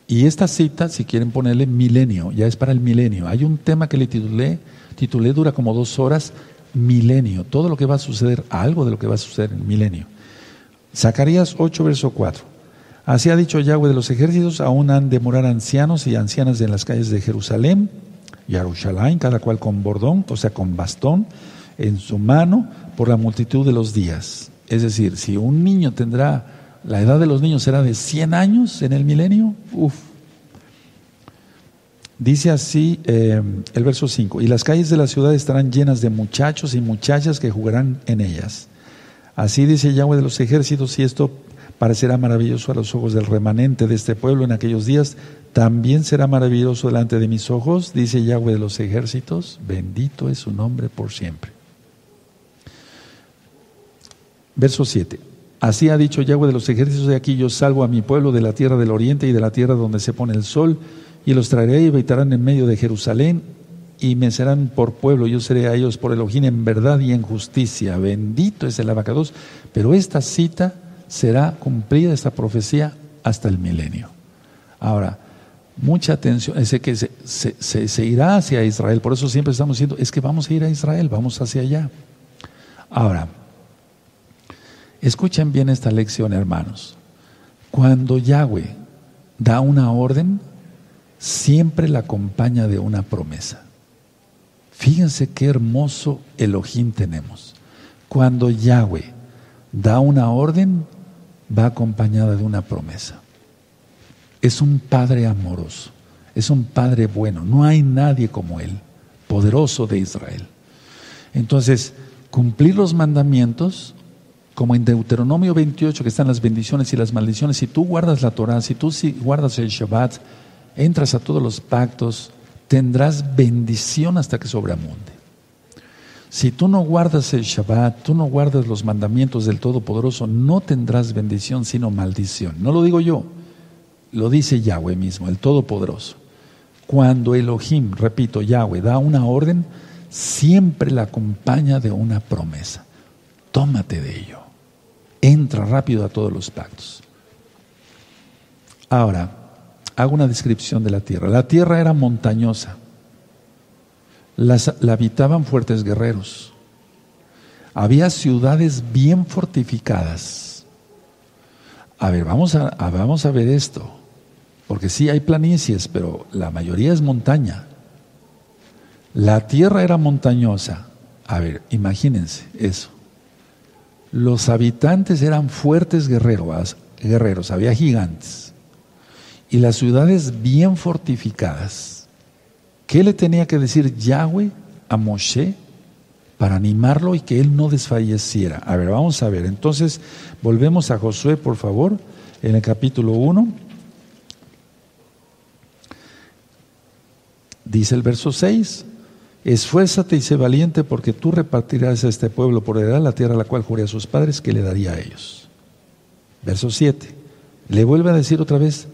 Speaker 1: Y esta cita, si quieren ponerle milenio, ya es para el milenio. Hay un tema que le titulé, titulé dura como dos horas, milenio. Todo lo que va a suceder, algo de lo que va a suceder en el milenio. Zacarías 8, verso 4. Así ha dicho Yahweh de los ejércitos, aún han de morar ancianos y ancianas en las calles de Jerusalén, Yarushalayim, cada cual con bordón, o sea, con bastón en su mano, por la multitud de los días. Es decir, si un niño tendrá la edad de los niños será de 100 años en el milenio. Uf. Dice así eh, el verso 5, y las calles de la ciudad estarán llenas de muchachos y muchachas que jugarán en ellas. Así dice Yahweh de los ejércitos, y esto parecerá maravilloso a los ojos del remanente de este pueblo en aquellos días, también será maravilloso delante de mis ojos, dice Yahweh de los ejércitos, bendito es su nombre por siempre. Verso 7. Así ha dicho Yahweh de los ejércitos de aquí, yo salvo a mi pueblo de la tierra del oriente y de la tierra donde se pone el sol, y los traeré y habitarán en medio de Jerusalén, y me serán por pueblo, yo seré a ellos por Elohim en verdad y en justicia. Bendito es el abacados. Pero esta cita será cumplida, esta profecía, hasta el milenio. Ahora, mucha atención, es que se, se, irá hacia Israel, por eso siempre estamos diciendo, es que vamos a ir a Israel, vamos hacia allá. Ahora, Escuchen bien esta lección, hermanos. Cuando Yahweh da una orden, siempre la acompaña de una promesa. Fíjense qué hermoso Elohim tenemos. Cuando Yahweh da una orden, va acompañada de una promesa. Es un Padre amoroso, es un Padre bueno, no hay nadie como Él, poderoso de Israel. Entonces, cumplir los mandamientos como en Deuteronomio 28 que están las bendiciones y las maldiciones, si tú guardas la Torah, si tú guardas el Shabbat, entras a todos los pactos, tendrás bendición hasta que sobreamunde. Si tú no guardas el Shabbat, tú no guardas los mandamientos del Todopoderoso, no tendrás bendición sino maldición. No lo digo yo, lo dice Yahweh mismo, el Todopoderoso. Cuando Elohim, repito, Yahweh da una orden, siempre la acompaña de una promesa. Tómate de ello. Entra rápido a todos los pactos. Ahora, hago una descripción de la tierra. La tierra era montañosa. La habitaban fuertes guerreros. Había ciudades bien fortificadas. A ver, vamos a, vamos a ver esto. Porque sí hay planicies, pero la mayoría es montaña. La tierra era montañosa. A ver, imagínense eso. Los habitantes eran fuertes guerreros, guerreros, había gigantes. Y las ciudades bien fortificadas. ¿Qué le tenía que decir Yahweh a Moshe para animarlo y que él no desfalleciera? A ver, vamos a ver. Entonces, volvemos a Josué, por favor, en el capítulo 1. Dice el verso 6. Esfuérzate y sé valiente porque tú repartirás a este pueblo por heredad la tierra a la cual juré a sus padres que le daría a ellos. Verso 7. Le vuelve a decir otra vez,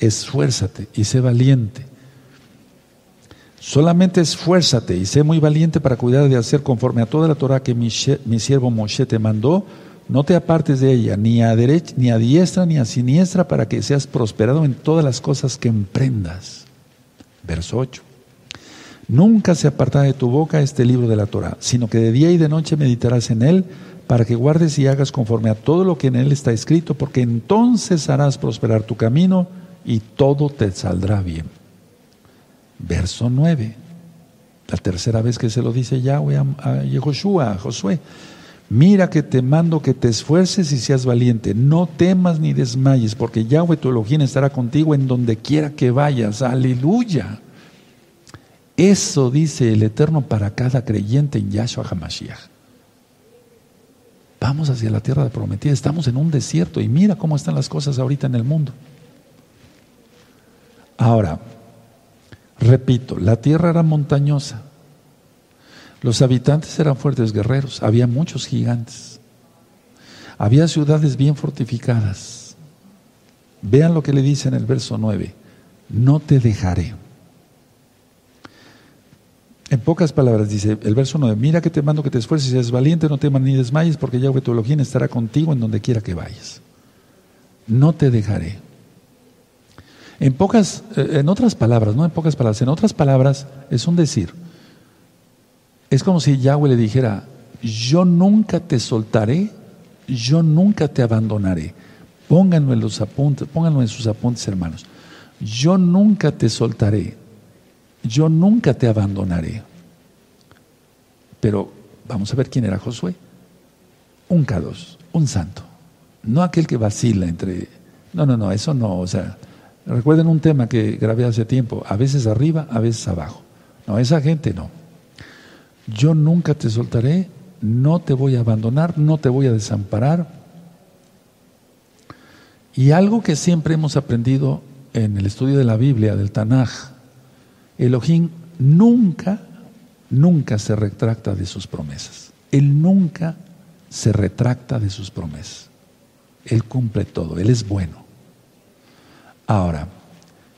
Speaker 1: esfuérzate y sé valiente. Solamente esfuérzate y sé muy valiente para cuidar de hacer conforme a toda la Torah que mi, siervo Moshe te mandó. No te apartes de ella, ni a derecha, ni a diestra, ni a siniestra, para que seas prosperado en todas las cosas que emprendas. Verso 8. Nunca se apartará de tu boca este libro de la Torah, sino que de día y de noche meditarás en él, para que guardes y hagas conforme a todo lo que en él está escrito, porque entonces harás prosperar tu camino y todo te saldrá bien. Verso 9. La tercera vez que se lo dice Yahweh a, Yehoshua, a Josué. Mira que te mando que te esfuerces y seas valiente. No temas ni desmayes, porque Yahweh tu Elohim estará contigo en donde quiera que vayas. Aleluya. Eso dice el Eterno para cada creyente en Yahshua HaMashiach. Vamos hacia la tierra prometida. Estamos en un desierto y mira cómo están las cosas ahorita en el mundo. Ahora, repito, la tierra era montañosa. Los habitantes eran fuertes guerreros, había muchos gigantes. Había ciudades bien fortificadas. Vean lo que le dice en el verso 9, no te dejaré. En pocas palabras dice el verso 9, mira que te mando que te esfuerces seas valiente, no temas ni desmayes, porque Yahweh tu Elohim estará contigo en donde quiera que vayas. No te dejaré. En pocas, eh, en otras palabras, no en pocas palabras, en otras palabras es un decir. Es como si Yahweh le dijera, yo nunca te soltaré, yo nunca te abandonaré. Pónganlo en los apuntes, pónganlo en sus apuntes, hermanos. Yo nunca te soltaré, yo nunca te abandonaré. Pero vamos a ver quién era Josué. Un K2, un santo. No aquel que vacila entre... No, no, no, eso no. O sea, recuerden un tema que grabé hace tiempo. A veces arriba, a veces abajo. No, esa gente no yo nunca te soltaré, no te voy a abandonar, no te voy a desamparar. Y algo que siempre hemos aprendido en el estudio de la Biblia, del Tanaj, Elohim nunca, nunca se retracta de sus promesas. Él nunca se retracta de sus promesas. Él cumple todo, Él es bueno. Ahora,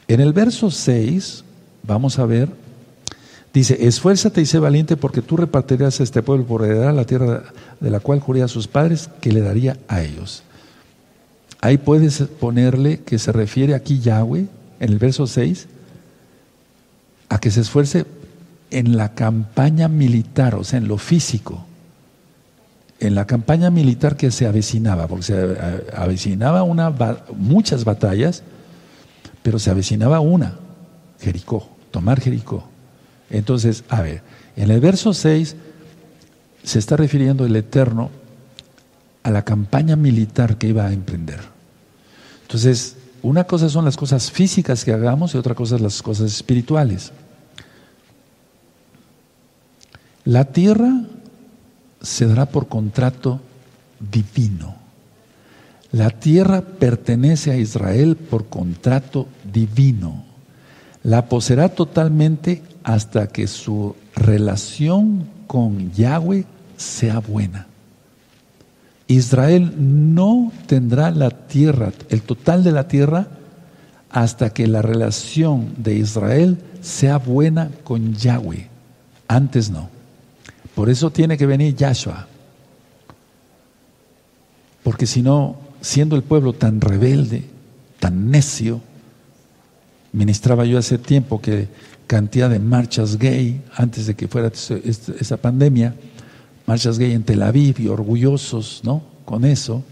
Speaker 1: en el verso 6 vamos a ver Dice, esfuérzate y sé valiente porque tú repartirás a este pueblo por heredar la tierra de la cual juría a sus padres que le daría a ellos. Ahí puedes ponerle que se refiere aquí Yahweh, en el verso 6, a que se esfuerce en la campaña militar, o sea, en lo físico, en la campaña militar que se avecinaba, porque se avecinaba una, muchas batallas, pero se avecinaba una, Jericó, tomar Jericó. Entonces, a ver, en el verso 6 se está refiriendo el Eterno a la campaña militar que iba a emprender. Entonces, una cosa son las cosas físicas que hagamos y otra cosa son las cosas espirituales. La tierra se dará por contrato divino. La tierra pertenece a Israel por contrato divino. La poseerá totalmente hasta que su relación con Yahweh sea buena. Israel no tendrá la tierra, el total de la tierra, hasta que la relación de Israel sea buena con Yahweh. Antes no. Por eso tiene que venir Yahshua. Porque si no, siendo el pueblo tan rebelde, tan necio, ministraba yo hace tiempo que cantidad de marchas gay antes de que fuera esa pandemia, marchas gay en Tel Aviv y orgullosos ¿no? con eso,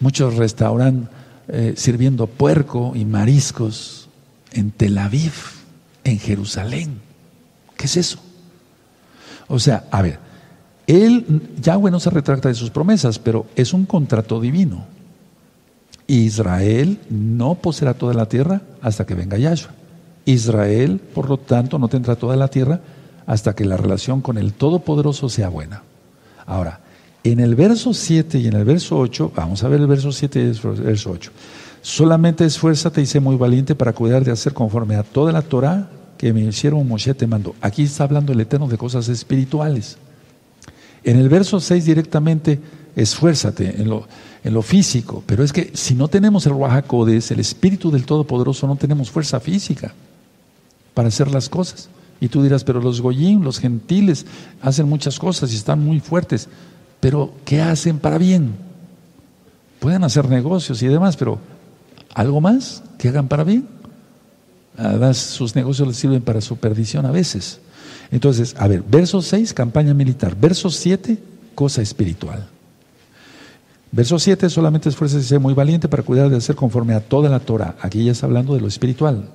Speaker 1: muchos restaurantes eh, sirviendo puerco y mariscos en Tel Aviv, en Jerusalén. ¿Qué es eso? O sea, a ver, él, Yahweh no se retracta de sus promesas, pero es un contrato divino. Israel no poseerá toda la tierra hasta que venga Yahshua. Israel, por lo tanto, no tendrá toda la tierra hasta que la relación con el Todopoderoso sea buena. Ahora, en el verso 7 y en el verso 8, vamos a ver el verso 7 y el verso 8. Solamente esfuérzate y sé muy valiente para cuidar de hacer conforme a toda la Torah que me hicieron Moshe te mandó. Aquí está hablando el Eterno de cosas espirituales. En el verso 6 directamente, esfuérzate en lo, físico, pero es que si no tenemos el Ruajacodes, el Espíritu del Todopoderoso, no tenemos fuerza física para hacer las cosas. Y tú dirás, pero los goyim, los gentiles, hacen muchas cosas y están muy fuertes, pero ¿qué hacen para bien? Pueden hacer negocios y demás, pero ¿algo más que hagan para bien? Además, sus negocios les sirven para su perdición a veces. Entonces, a ver, verso 6, campaña militar. Verso 7, cosa espiritual. Verso 7, solamente esfuerce y sea muy valiente para cuidar de hacer conforme a toda la Torah. Aquí ya está hablando de lo espiritual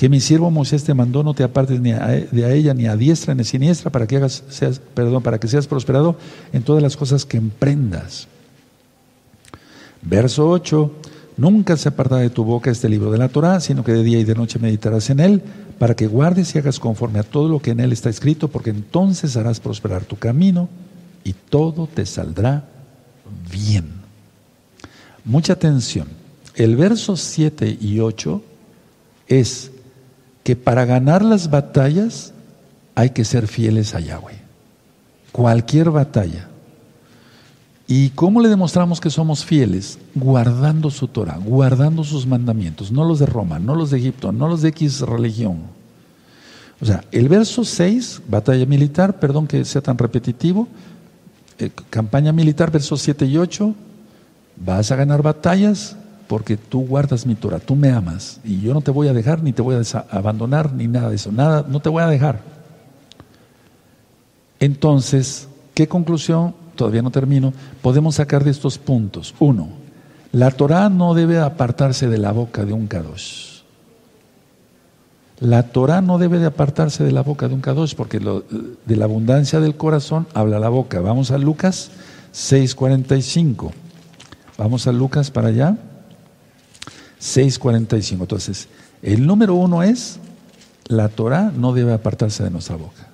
Speaker 1: que mi siervo Moisés te mandó, no te apartes ni de a ella ni a diestra ni a siniestra para que hagas, seas, perdón, para que seas prosperado en todas las cosas que emprendas. Verso 8. Nunca se aparta de tu boca este libro de la Torah, sino que de día y de noche meditarás en él, para que guardes y hagas conforme a todo lo que en él está escrito, porque entonces harás prosperar tu camino y todo te saldrá bien. Mucha atención. El verso 7 y 8 es que para ganar las batallas hay que ser fieles a Yahweh. Cualquier batalla. ¿Y cómo le demostramos que somos fieles? Guardando su Torah, guardando sus mandamientos, no los de Roma, no los de Egipto, no los de X religión. O sea, el verso 6, batalla militar, perdón que sea tan repetitivo, eh, campaña militar, versos 7 y 8, vas a ganar batallas, porque tú guardas mi Torah, tú me amas y yo no te voy a dejar ni te voy a abandonar ni nada de eso, nada, no te voy a dejar. Entonces, ¿qué conclusión? Todavía no termino. Podemos sacar de estos puntos. Uno, la Torah no debe apartarse de la boca de un Kadosh. La Torah no debe de apartarse de la boca de un Kadosh porque de la abundancia del corazón habla la boca. Vamos a Lucas 6:45. Vamos a Lucas para allá. 6.45. Entonces, el número uno es, la Torah no debe apartarse de nuestra boca.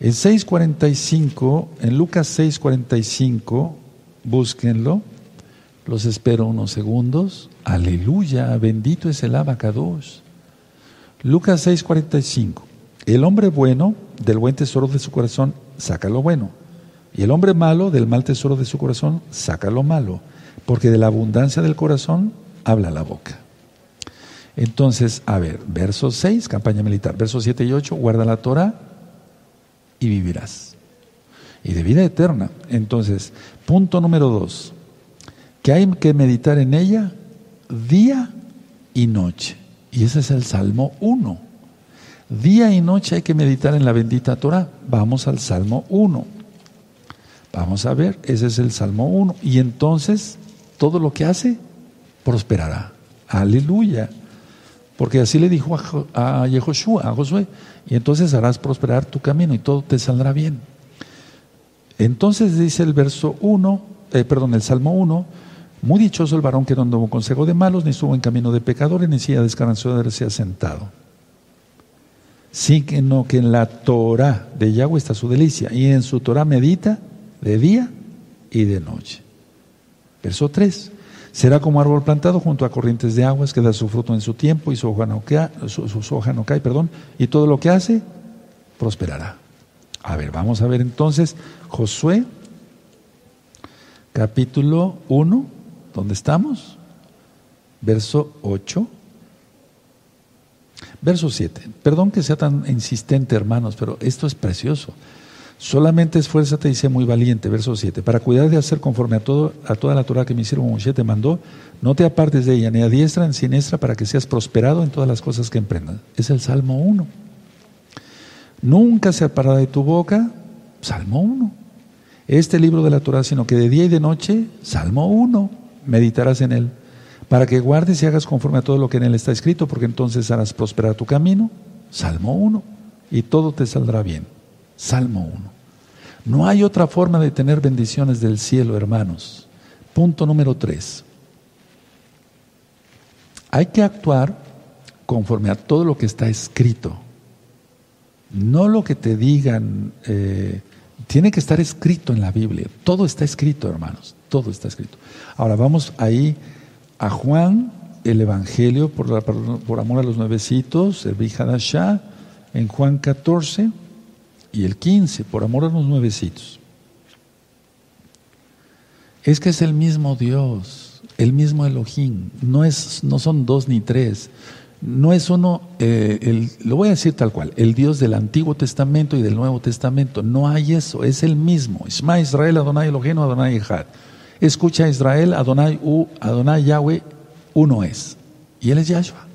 Speaker 1: En 6.45, en Lucas 6.45, búsquenlo, los espero unos segundos. Aleluya, bendito es el abacados. Lucas 6.45, el hombre bueno del buen tesoro de su corazón saca lo bueno, y el hombre malo del mal tesoro de su corazón saca lo malo, porque de la abundancia del corazón habla la boca. Entonces, a ver, verso 6, campaña militar, versos 7 y 8, guarda la Torah y vivirás. Y de vida eterna. Entonces, punto número 2, que hay que meditar en ella día y noche. Y ese es el Salmo 1. Día y noche hay que meditar en la bendita Torah. Vamos al Salmo 1. Vamos a ver, ese es el Salmo 1. Y entonces, todo lo que hace prosperará. Aleluya. Porque así le dijo a, a Josué, y entonces harás prosperar tu camino y todo te saldrá bien. Entonces dice el verso 1, eh, perdón, el Salmo 1, muy dichoso el varón que no anduvo consejo de malos, ni estuvo en camino de pecadores, ni silla descansó se ha sentado. Sí que no, que en la Torah de Yahweh está su delicia, y en su Torah medita de día y de noche. Verso 3. Será como árbol plantado junto a corrientes de aguas que da su fruto en su tiempo y su hoja no cae, su, hoja no cae perdón, y todo lo que hace prosperará. A ver, vamos a ver entonces Josué, capítulo 1, ¿dónde estamos? Verso 8. Verso 7. Perdón que sea tan insistente, hermanos, pero esto es precioso. Solamente esfuérzate y sé muy valiente, verso 7, para cuidar de hacer conforme a, todo, a toda la Torah que mi siervo Moshe te mandó, no te apartes de ella, ni a diestra ni a siniestra, para que seas prosperado en todas las cosas que emprendas. Es el Salmo 1. Nunca se apartará de tu boca, Salmo 1. Este libro de la Torah, sino que de día y de noche, Salmo 1, meditarás en él, para que guardes y hagas conforme a todo lo que en él está escrito, porque entonces harás prosperar tu camino, Salmo 1, y todo te saldrá bien. Salmo 1. No hay otra forma de tener bendiciones del cielo, hermanos. Punto número 3. Hay que actuar conforme a todo lo que está escrito. No lo que te digan, eh, tiene que estar escrito en la Biblia. Todo está escrito, hermanos. Todo está escrito. Ahora vamos ahí a Juan, el Evangelio, por, por, amor a los nuevecitos, el Bihadashah, en Juan 14 y el 15, por amor a los nuevecitos. Es que es el mismo Dios, el mismo Elohim, no, es, no son dos ni tres, no es uno, eh, lo voy a decir tal cual, el Dios del Antiguo Testamento y del Nuevo Testamento, no hay eso, es el mismo. Isma Israel, Adonai Elohim, Adonai Echad. Escucha Israel, Adonai Adonai Yahweh, uno es. Y él es Yahshua.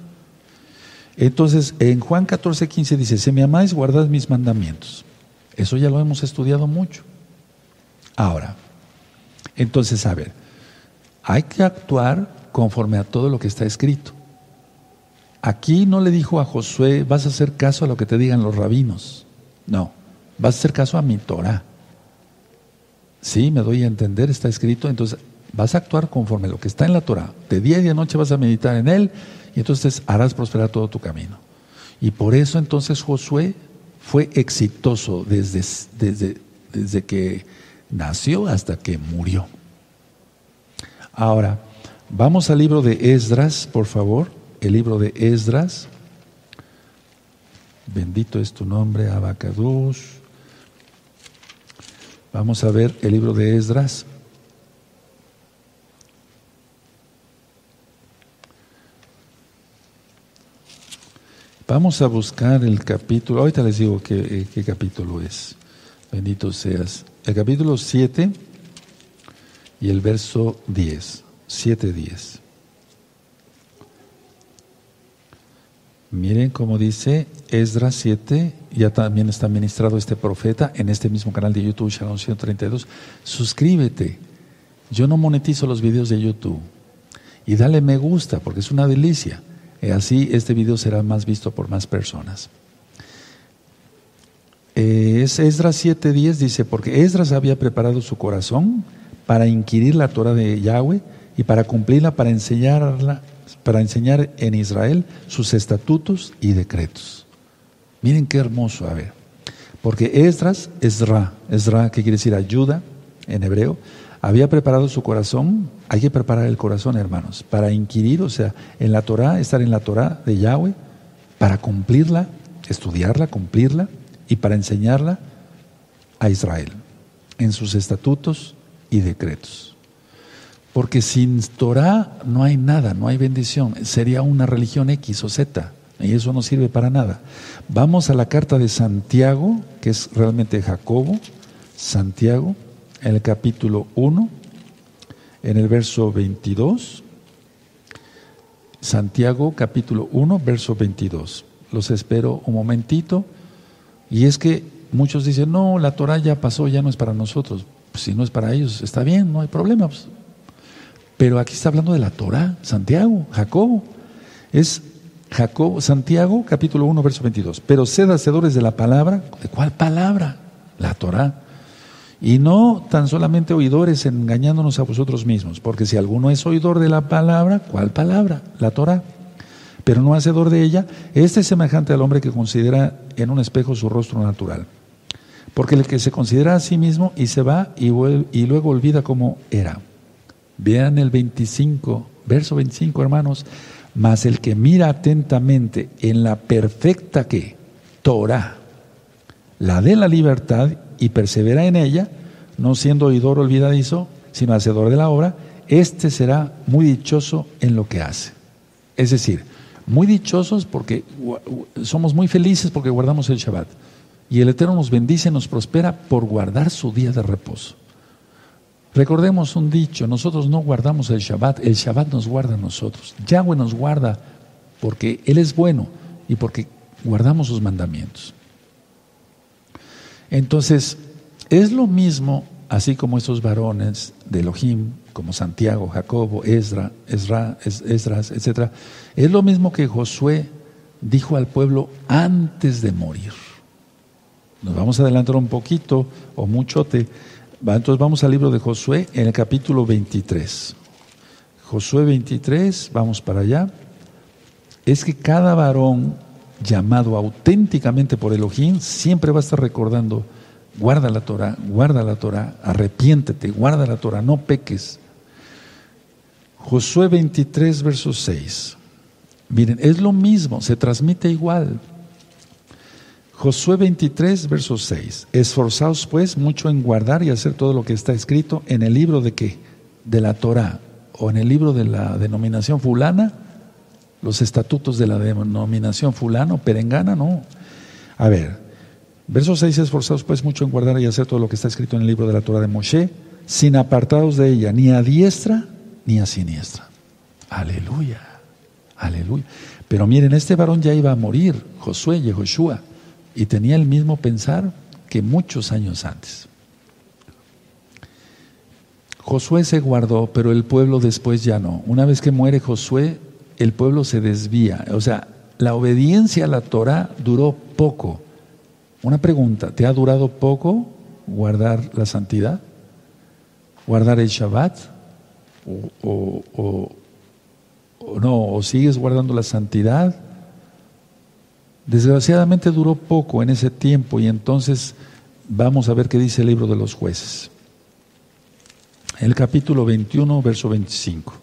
Speaker 1: Entonces, en Juan 14, 15 dice, si me amáis, guardad mis mandamientos. Eso ya lo hemos estudiado mucho. Ahora, entonces, a ver, hay que actuar conforme a todo lo que está escrito. Aquí no le dijo a Josué, vas a hacer caso a lo que te digan los rabinos. No, vas a hacer caso a mi Torah. Sí, me doy a entender, está escrito. Entonces, vas a actuar conforme a lo que está en la Torah. De día y de noche vas a meditar en él y entonces harás prosperar todo tu camino. Y por eso entonces Josué fue exitoso desde, desde, desde que nació hasta que murió. Ahora, vamos al libro de Esdras, por favor el libro de Esdras. Bendito es tu nombre, Abacadús. Vamos a ver el libro de Esdras. Vamos a buscar el capítulo, ahorita les digo qué, qué capítulo es. Bendito seas. El capítulo 7 y el verso 10. 7, 10. Miren cómo dice Esdras 7, ya también está ministrado este profeta en este mismo canal de YouTube, Shalom 132. Suscríbete. Yo no monetizo los videos de YouTube. Y dale me gusta, porque es una delicia. Y así este video será más visto por más personas. Eh, es Esdras 7:10, dice, porque Esdras había preparado su corazón para inquirir la Torah de Yahweh y para cumplirla, para enseñarla para enseñar en Israel sus estatutos y decretos. Miren qué hermoso, a ver. Porque Esdras, Esra, Esra, que quiere decir ayuda en hebreo, había preparado su corazón, hay que preparar el corazón, hermanos, para inquirir, o sea, en la Torah, estar en la Torah de Yahweh, para cumplirla, estudiarla, cumplirla y para enseñarla a Israel en sus estatutos y decretos. Porque sin Torah no hay nada, no hay bendición. Sería una religión X o Z. Y eso no sirve para nada. Vamos a la carta de Santiago, que es realmente Jacobo. Santiago, en el capítulo 1, en el verso 22. Santiago, capítulo 1, verso 22. Los espero un momentito. Y es que muchos dicen, no, la Torah ya pasó, ya no es para nosotros. Pues si no es para ellos, está bien, no hay problema. Pues pero aquí está hablando de la Torah, Santiago, Jacobo. Es Jacobo, Santiago, capítulo 1, verso 22. Pero sed hacedores de la palabra. ¿De cuál palabra? La Torah. Y no tan solamente oidores engañándonos a vosotros mismos, porque si alguno es oidor de la palabra, ¿cuál palabra? La Torah. Pero no hacedor de ella, este es semejante al hombre que considera en un espejo su rostro natural. Porque el que se considera a sí mismo y se va y, y luego olvida cómo era. Vean el 25, verso 25, hermanos. Mas el que mira atentamente en la perfecta que Torah, la de la libertad y persevera en ella, no siendo oidor olvidadizo, sino hacedor de la obra, este será muy dichoso en lo que hace. Es decir, muy dichosos porque somos muy felices porque guardamos el Shabbat. Y el Eterno nos bendice, nos prospera por guardar su día de reposo. Recordemos un dicho, nosotros no guardamos el Shabbat, el Shabbat nos guarda a nosotros. Yahweh nos guarda porque Él es bueno y porque guardamos sus mandamientos. Entonces, es lo mismo, así como estos varones de Elohim, como Santiago, Jacobo, Ezra, Ezra, Esdras, etc. Es lo mismo que Josué dijo al pueblo antes de morir. Nos vamos a adelantar un poquito o muchote entonces vamos al libro de Josué en el capítulo 23. Josué 23, vamos para allá. Es que cada varón llamado auténticamente por Elohim siempre va a estar recordando, guarda la Torah, guarda la Torah, arrepiéntete, guarda la Torah, no peques. Josué 23, verso 6. Miren, es lo mismo, se transmite igual. Josué 23, verso 6. Esforzaos pues mucho en guardar y hacer todo lo que está escrito en el libro de qué? De la Torah o en el libro de la denominación fulana, los estatutos de la denominación fulano, perengana, no. A ver, verso 6, esforzaos pues mucho en guardar y hacer todo lo que está escrito en el libro de la Torah de Moshe, sin apartados de ella, ni a diestra ni a siniestra. Aleluya, aleluya. Pero miren, este varón ya iba a morir, Josué y Joshua y tenía el mismo pensar que muchos años antes. Josué se guardó, pero el pueblo después ya no. Una vez que muere Josué, el pueblo se desvía. O sea, la obediencia a la Torah duró poco. Una pregunta, ¿te ha durado poco guardar la santidad? ¿Guardar el Shabbat? ¿O, o no? ¿O sigues guardando la santidad? Desgraciadamente duró poco en ese tiempo y entonces vamos a ver qué dice el libro de los jueces. El capítulo 21, verso 25.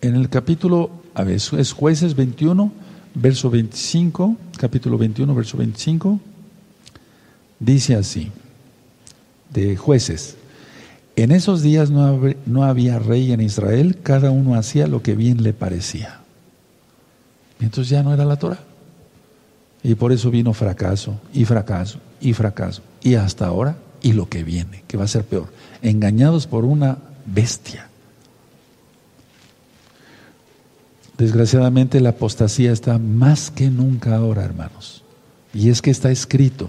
Speaker 1: En el capítulo, a ver, es jueces 21, verso 25, capítulo 21, verso 25, dice así, de jueces. En esos días no, no había rey en Israel, cada uno hacía lo que bien le parecía. Entonces ya no era la Torah. Y por eso vino fracaso, y fracaso, y fracaso. Y hasta ahora, y lo que viene, que va a ser peor. Engañados por una bestia. Desgraciadamente la apostasía está más que nunca ahora, hermanos. Y es que está escrito.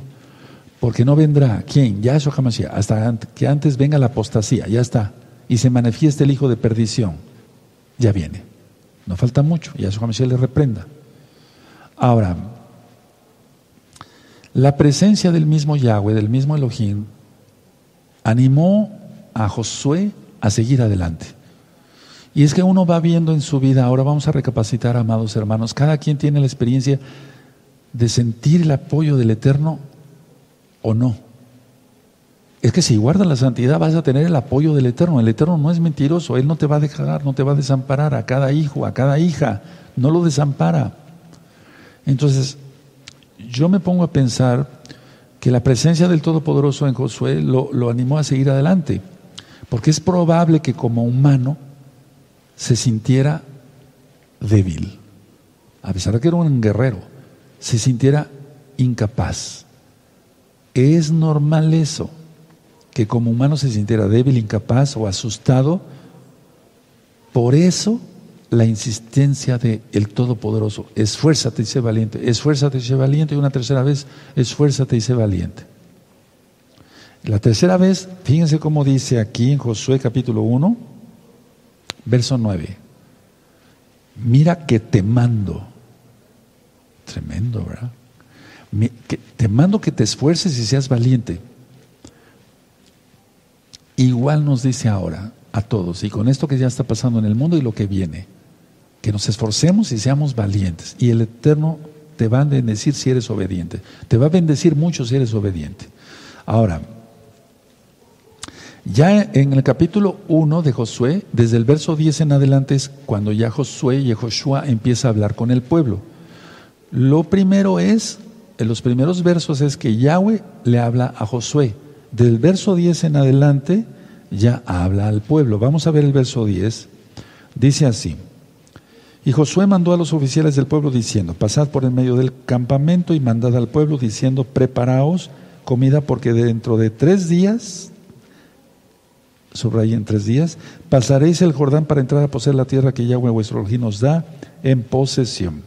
Speaker 1: Porque no vendrá, ¿quién? Yahshua HaMashiach, hasta que antes venga la apostasía, ya está. Y se manifieste el hijo de perdición. Ya viene. No falta mucho, y a su le reprenda. Ahora, la presencia del mismo Yahweh, del mismo Elohim, animó a Josué a seguir adelante. Y es que uno va viendo en su vida, ahora vamos a recapacitar, amados hermanos, cada quien tiene la experiencia de sentir el apoyo del Eterno o no. Es que si guardas la santidad vas a tener el apoyo del Eterno. El Eterno no es mentiroso, Él no te va a dejar, no te va a desamparar a cada hijo, a cada hija, no lo desampara. Entonces, yo me pongo a pensar que la presencia del Todopoderoso en Josué lo, lo animó a seguir adelante, porque es probable que como humano se sintiera débil, a pesar de que era un guerrero, se sintiera incapaz. Es normal eso que como humano se sintiera débil, incapaz o asustado. Por eso la insistencia de el Todopoderoso, esfuérzate y sé valiente, esfuérzate y sé valiente, y una tercera vez, esfuérzate y sé valiente. La tercera vez, fíjense cómo dice aquí en Josué capítulo 1, verso 9. Mira que te mando. Tremendo, ¿verdad? te mando que te esfuerces y seas valiente. Igual nos dice ahora a todos, y con esto que ya está pasando en el mundo y lo que viene, que nos esforcemos y seamos valientes. Y el Eterno te va a bendecir si eres obediente. Te va a bendecir mucho si eres obediente. Ahora, ya en el capítulo 1 de Josué, desde el verso 10 en adelante es cuando ya Josué y Joshua empieza a hablar con el pueblo. Lo primero es, en los primeros versos es que Yahweh le habla a Josué del verso 10 en adelante ya habla al pueblo. Vamos a ver el verso 10. Dice así. Y Josué mandó a los oficiales del pueblo diciendo, pasad por el medio del campamento y mandad al pueblo diciendo, preparaos comida porque dentro de tres días, en tres días, pasaréis el Jordán para entrar a poseer la tierra que Yahweh vuestro Elohim nos da en posesión.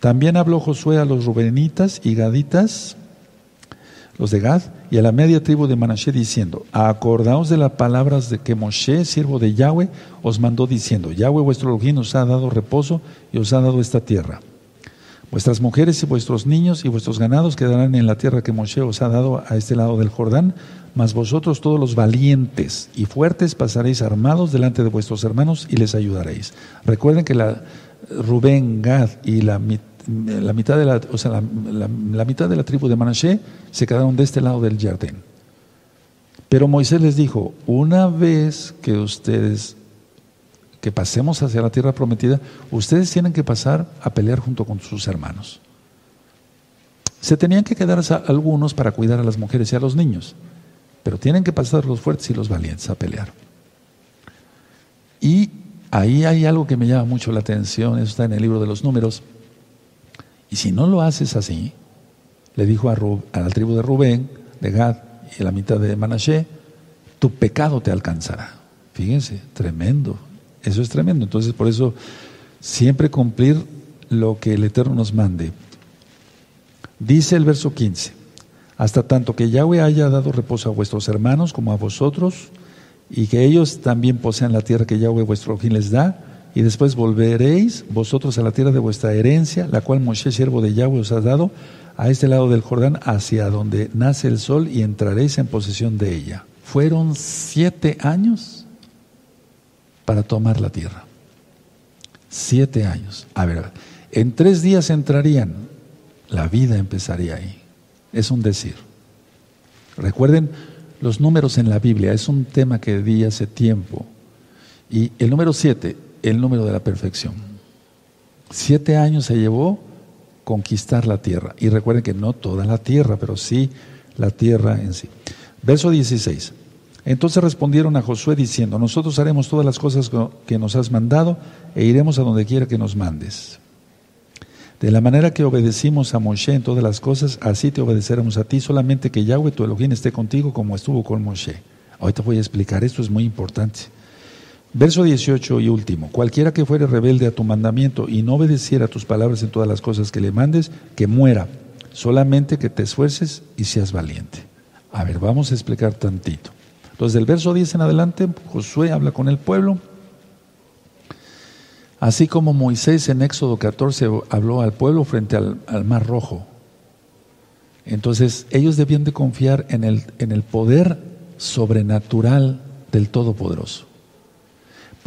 Speaker 1: También habló Josué a los rubenitas y gaditas, los de Gad, y a la media tribu de Manashe diciendo, acordaos de las palabras de que Moshe, siervo de Yahweh, os mandó diciendo, Yahweh vuestro Elohim os ha dado reposo y os ha dado esta tierra. Vuestras mujeres y vuestros niños y vuestros ganados quedarán en la tierra que Moshe os ha dado a este lado del Jordán, mas vosotros todos los valientes y fuertes pasaréis armados delante de vuestros hermanos y les ayudaréis. Recuerden que la Rubén, Gad y la la mitad de la, o sea, la, mitad de la tribu de Manashe se quedaron de este lado del jardín. Pero Moisés les dijo, una vez que ustedes, que pasemos hacia la tierra prometida, ustedes tienen que pasar a pelear junto con sus hermanos. Se tenían que quedar algunos para cuidar a las mujeres y a los niños, pero tienen que pasar los fuertes y los valientes a pelear. Y ahí hay algo que me llama mucho la atención, eso está en el libro de los números. Y si no lo haces así, le dijo a, la tribu de Rubén, de Gad y a la mitad de Manashe, tu pecado te alcanzará. Fíjense, tremendo. Eso es tremendo. Entonces, por eso, siempre cumplir lo que el Eterno nos mande. Dice el verso 15, hasta tanto que Yahweh haya dado reposo a vuestros hermanos como a vosotros, y que ellos también posean la tierra que Yahweh vuestro Elohim les da, y después volveréis vosotros a la tierra de vuestra herencia, la cual Moshe, siervo de Yahweh, os ha dado, a este lado del Jordán, hacia donde nace el sol, y entraréis en posesión de ella. Fueron siete años para tomar la tierra. Siete años. A ver, en tres días entrarían, la vida empezaría ahí. Es un decir. Recuerden los números en la Biblia, es un tema que di hace tiempo. Y el número siete, el número de la perfección. Siete años se llevó conquistar la tierra. Y recuerden que no toda la tierra, pero sí la tierra en sí. Verso 16. Entonces respondieron a Josué diciendo, nosotros haremos todas las cosas que nos has mandado e iremos a donde quiera que nos mandes. De la manera que obedecimos a Moshe en todas las cosas, así te obedeceremos a ti, solamente que Yahweh tu Elohim esté contigo como estuvo con Moshe. Ahorita voy a explicar, esto es muy importante. Verso 18 y último, cualquiera que fuere rebelde a tu mandamiento y no obedeciera tus palabras en todas las cosas que le mandes, que muera, solamente que te esfuerces y seas valiente. A ver, vamos a explicar tantito. Entonces, del verso 10 en adelante, Josué habla con el pueblo, Así como Moisés en Éxodo 14 habló al pueblo frente al, Mar Rojo. Entonces ellos debían de confiar en el, en el poder sobrenatural del Todopoderoso.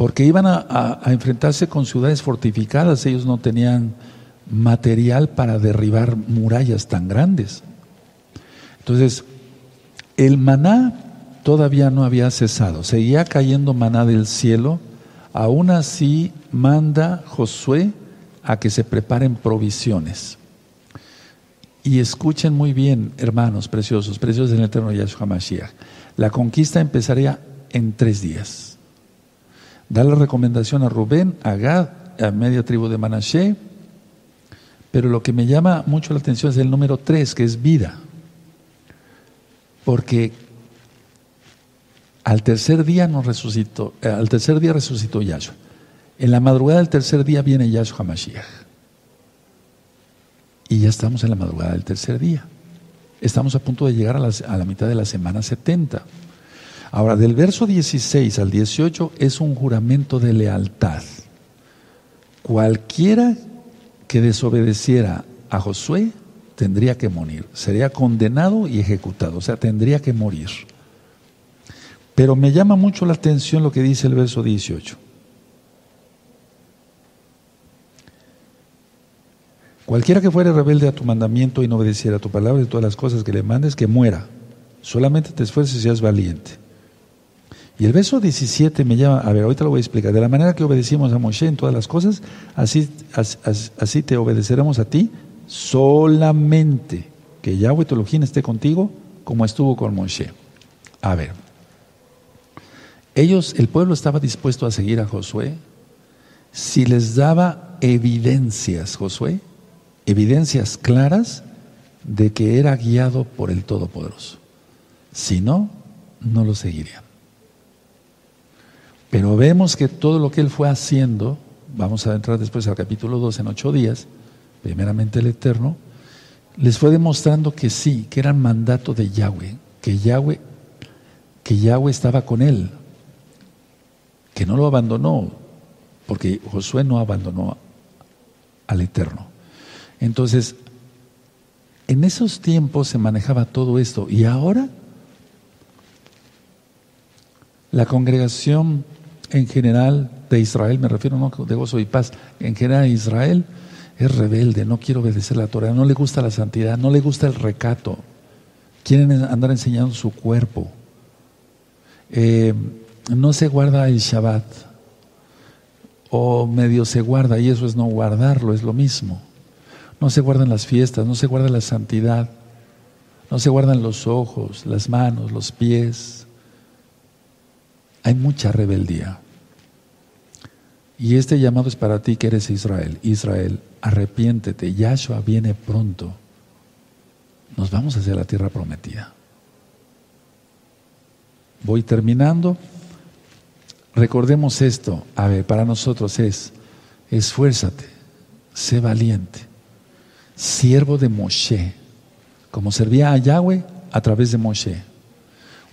Speaker 1: Porque iban a, enfrentarse con ciudades fortificadas, ellos no tenían material para derribar murallas tan grandes. Entonces, el maná todavía no había cesado, seguía cayendo maná del cielo, aún así manda Josué a que se preparen provisiones. Y escuchen muy bien, hermanos preciosos, preciosos en el eterno Yahshua Mashiach. La conquista empezaría en tres días. Da la recomendación a Rubén, a Gad, a media tribu de Manashe, pero lo que me llama mucho la atención es el número tres, que es vida. Porque al tercer día nos resucitó, eh, al tercer día resucitó Yahshua. En la madrugada del tercer día viene Yahshua Mashiach. Y ya estamos en la madrugada del tercer día. Estamos a punto de llegar a, a la mitad de la semana 70. Ahora, del verso 16 al 18 es un juramento de lealtad. Cualquiera que desobedeciera a Josué tendría que morir, sería condenado y ejecutado, o sea, tendría que morir. Pero me llama mucho la atención lo que dice el verso 18. Cualquiera que fuere rebelde a tu mandamiento y no obedeciera a tu palabra y todas las cosas que le mandes, que muera. Solamente te esfuerces y seas valiente. Y el verso 17 me llama, a ver, ahorita lo voy a explicar. De la manera que obedecimos a Moshe en todas las cosas, así, así, te obedeceremos a ti, solamente que Yahweh tu esté contigo como estuvo con Moshe. A ver, ellos, el pueblo estaba dispuesto a seguir a Josué si les daba evidencias, Josué, evidencias claras de que era guiado por el Todopoderoso. Si no, no lo seguirían. Pero vemos que todo lo que él fue haciendo, vamos a entrar después al capítulo 2 en ocho días, primeramente el Eterno, les fue demostrando que sí, que era mandato de Yahweh, que Yahweh, que Yahweh estaba con él, que no lo abandonó, porque Josué no abandonó al Eterno. Entonces, en esos tiempos se manejaba todo esto y ahora la congregación en general de Israel, me refiero no de gozo y paz, en general Israel es rebelde, no quiere obedecer la Torah, no le gusta la santidad, no le gusta el recato, quieren andar enseñando su cuerpo, eh, no se guarda el Shabbat, o medio se guarda, y eso es no guardarlo, es lo mismo. No se guardan las fiestas, no se guarda la santidad, no se guardan los ojos, las manos, los pies. Hay mucha rebeldía. Y este llamado es para ti que eres Israel. Israel, arrepiéntete, Yahshua viene pronto. Nos vamos hacia la tierra prometida. Voy terminando. Recordemos esto. A ver, para nosotros es, esfuérzate, sé valiente siervo de Moshe, como servía a Yahweh a través de Moshe,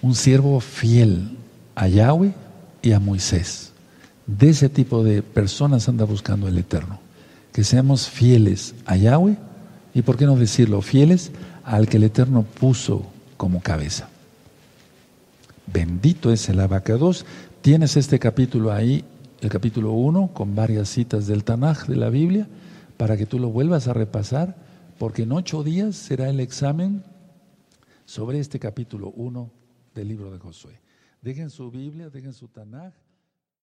Speaker 1: un siervo fiel a Yahweh y a Moisés. De ese tipo de personas anda buscando el Eterno. Que seamos fieles a Yahweh y, ¿por qué no decirlo? Fieles al que el Eterno puso como cabeza. Bendito es el abacados. Tienes este capítulo ahí, el capítulo 1, con varias citas del Tanaj de la Biblia, para que tú lo vuelvas a repasar, porque en ocho días será el examen sobre este capítulo 1 del libro de Josué. Dejen su Biblia, dejen su Tanaj.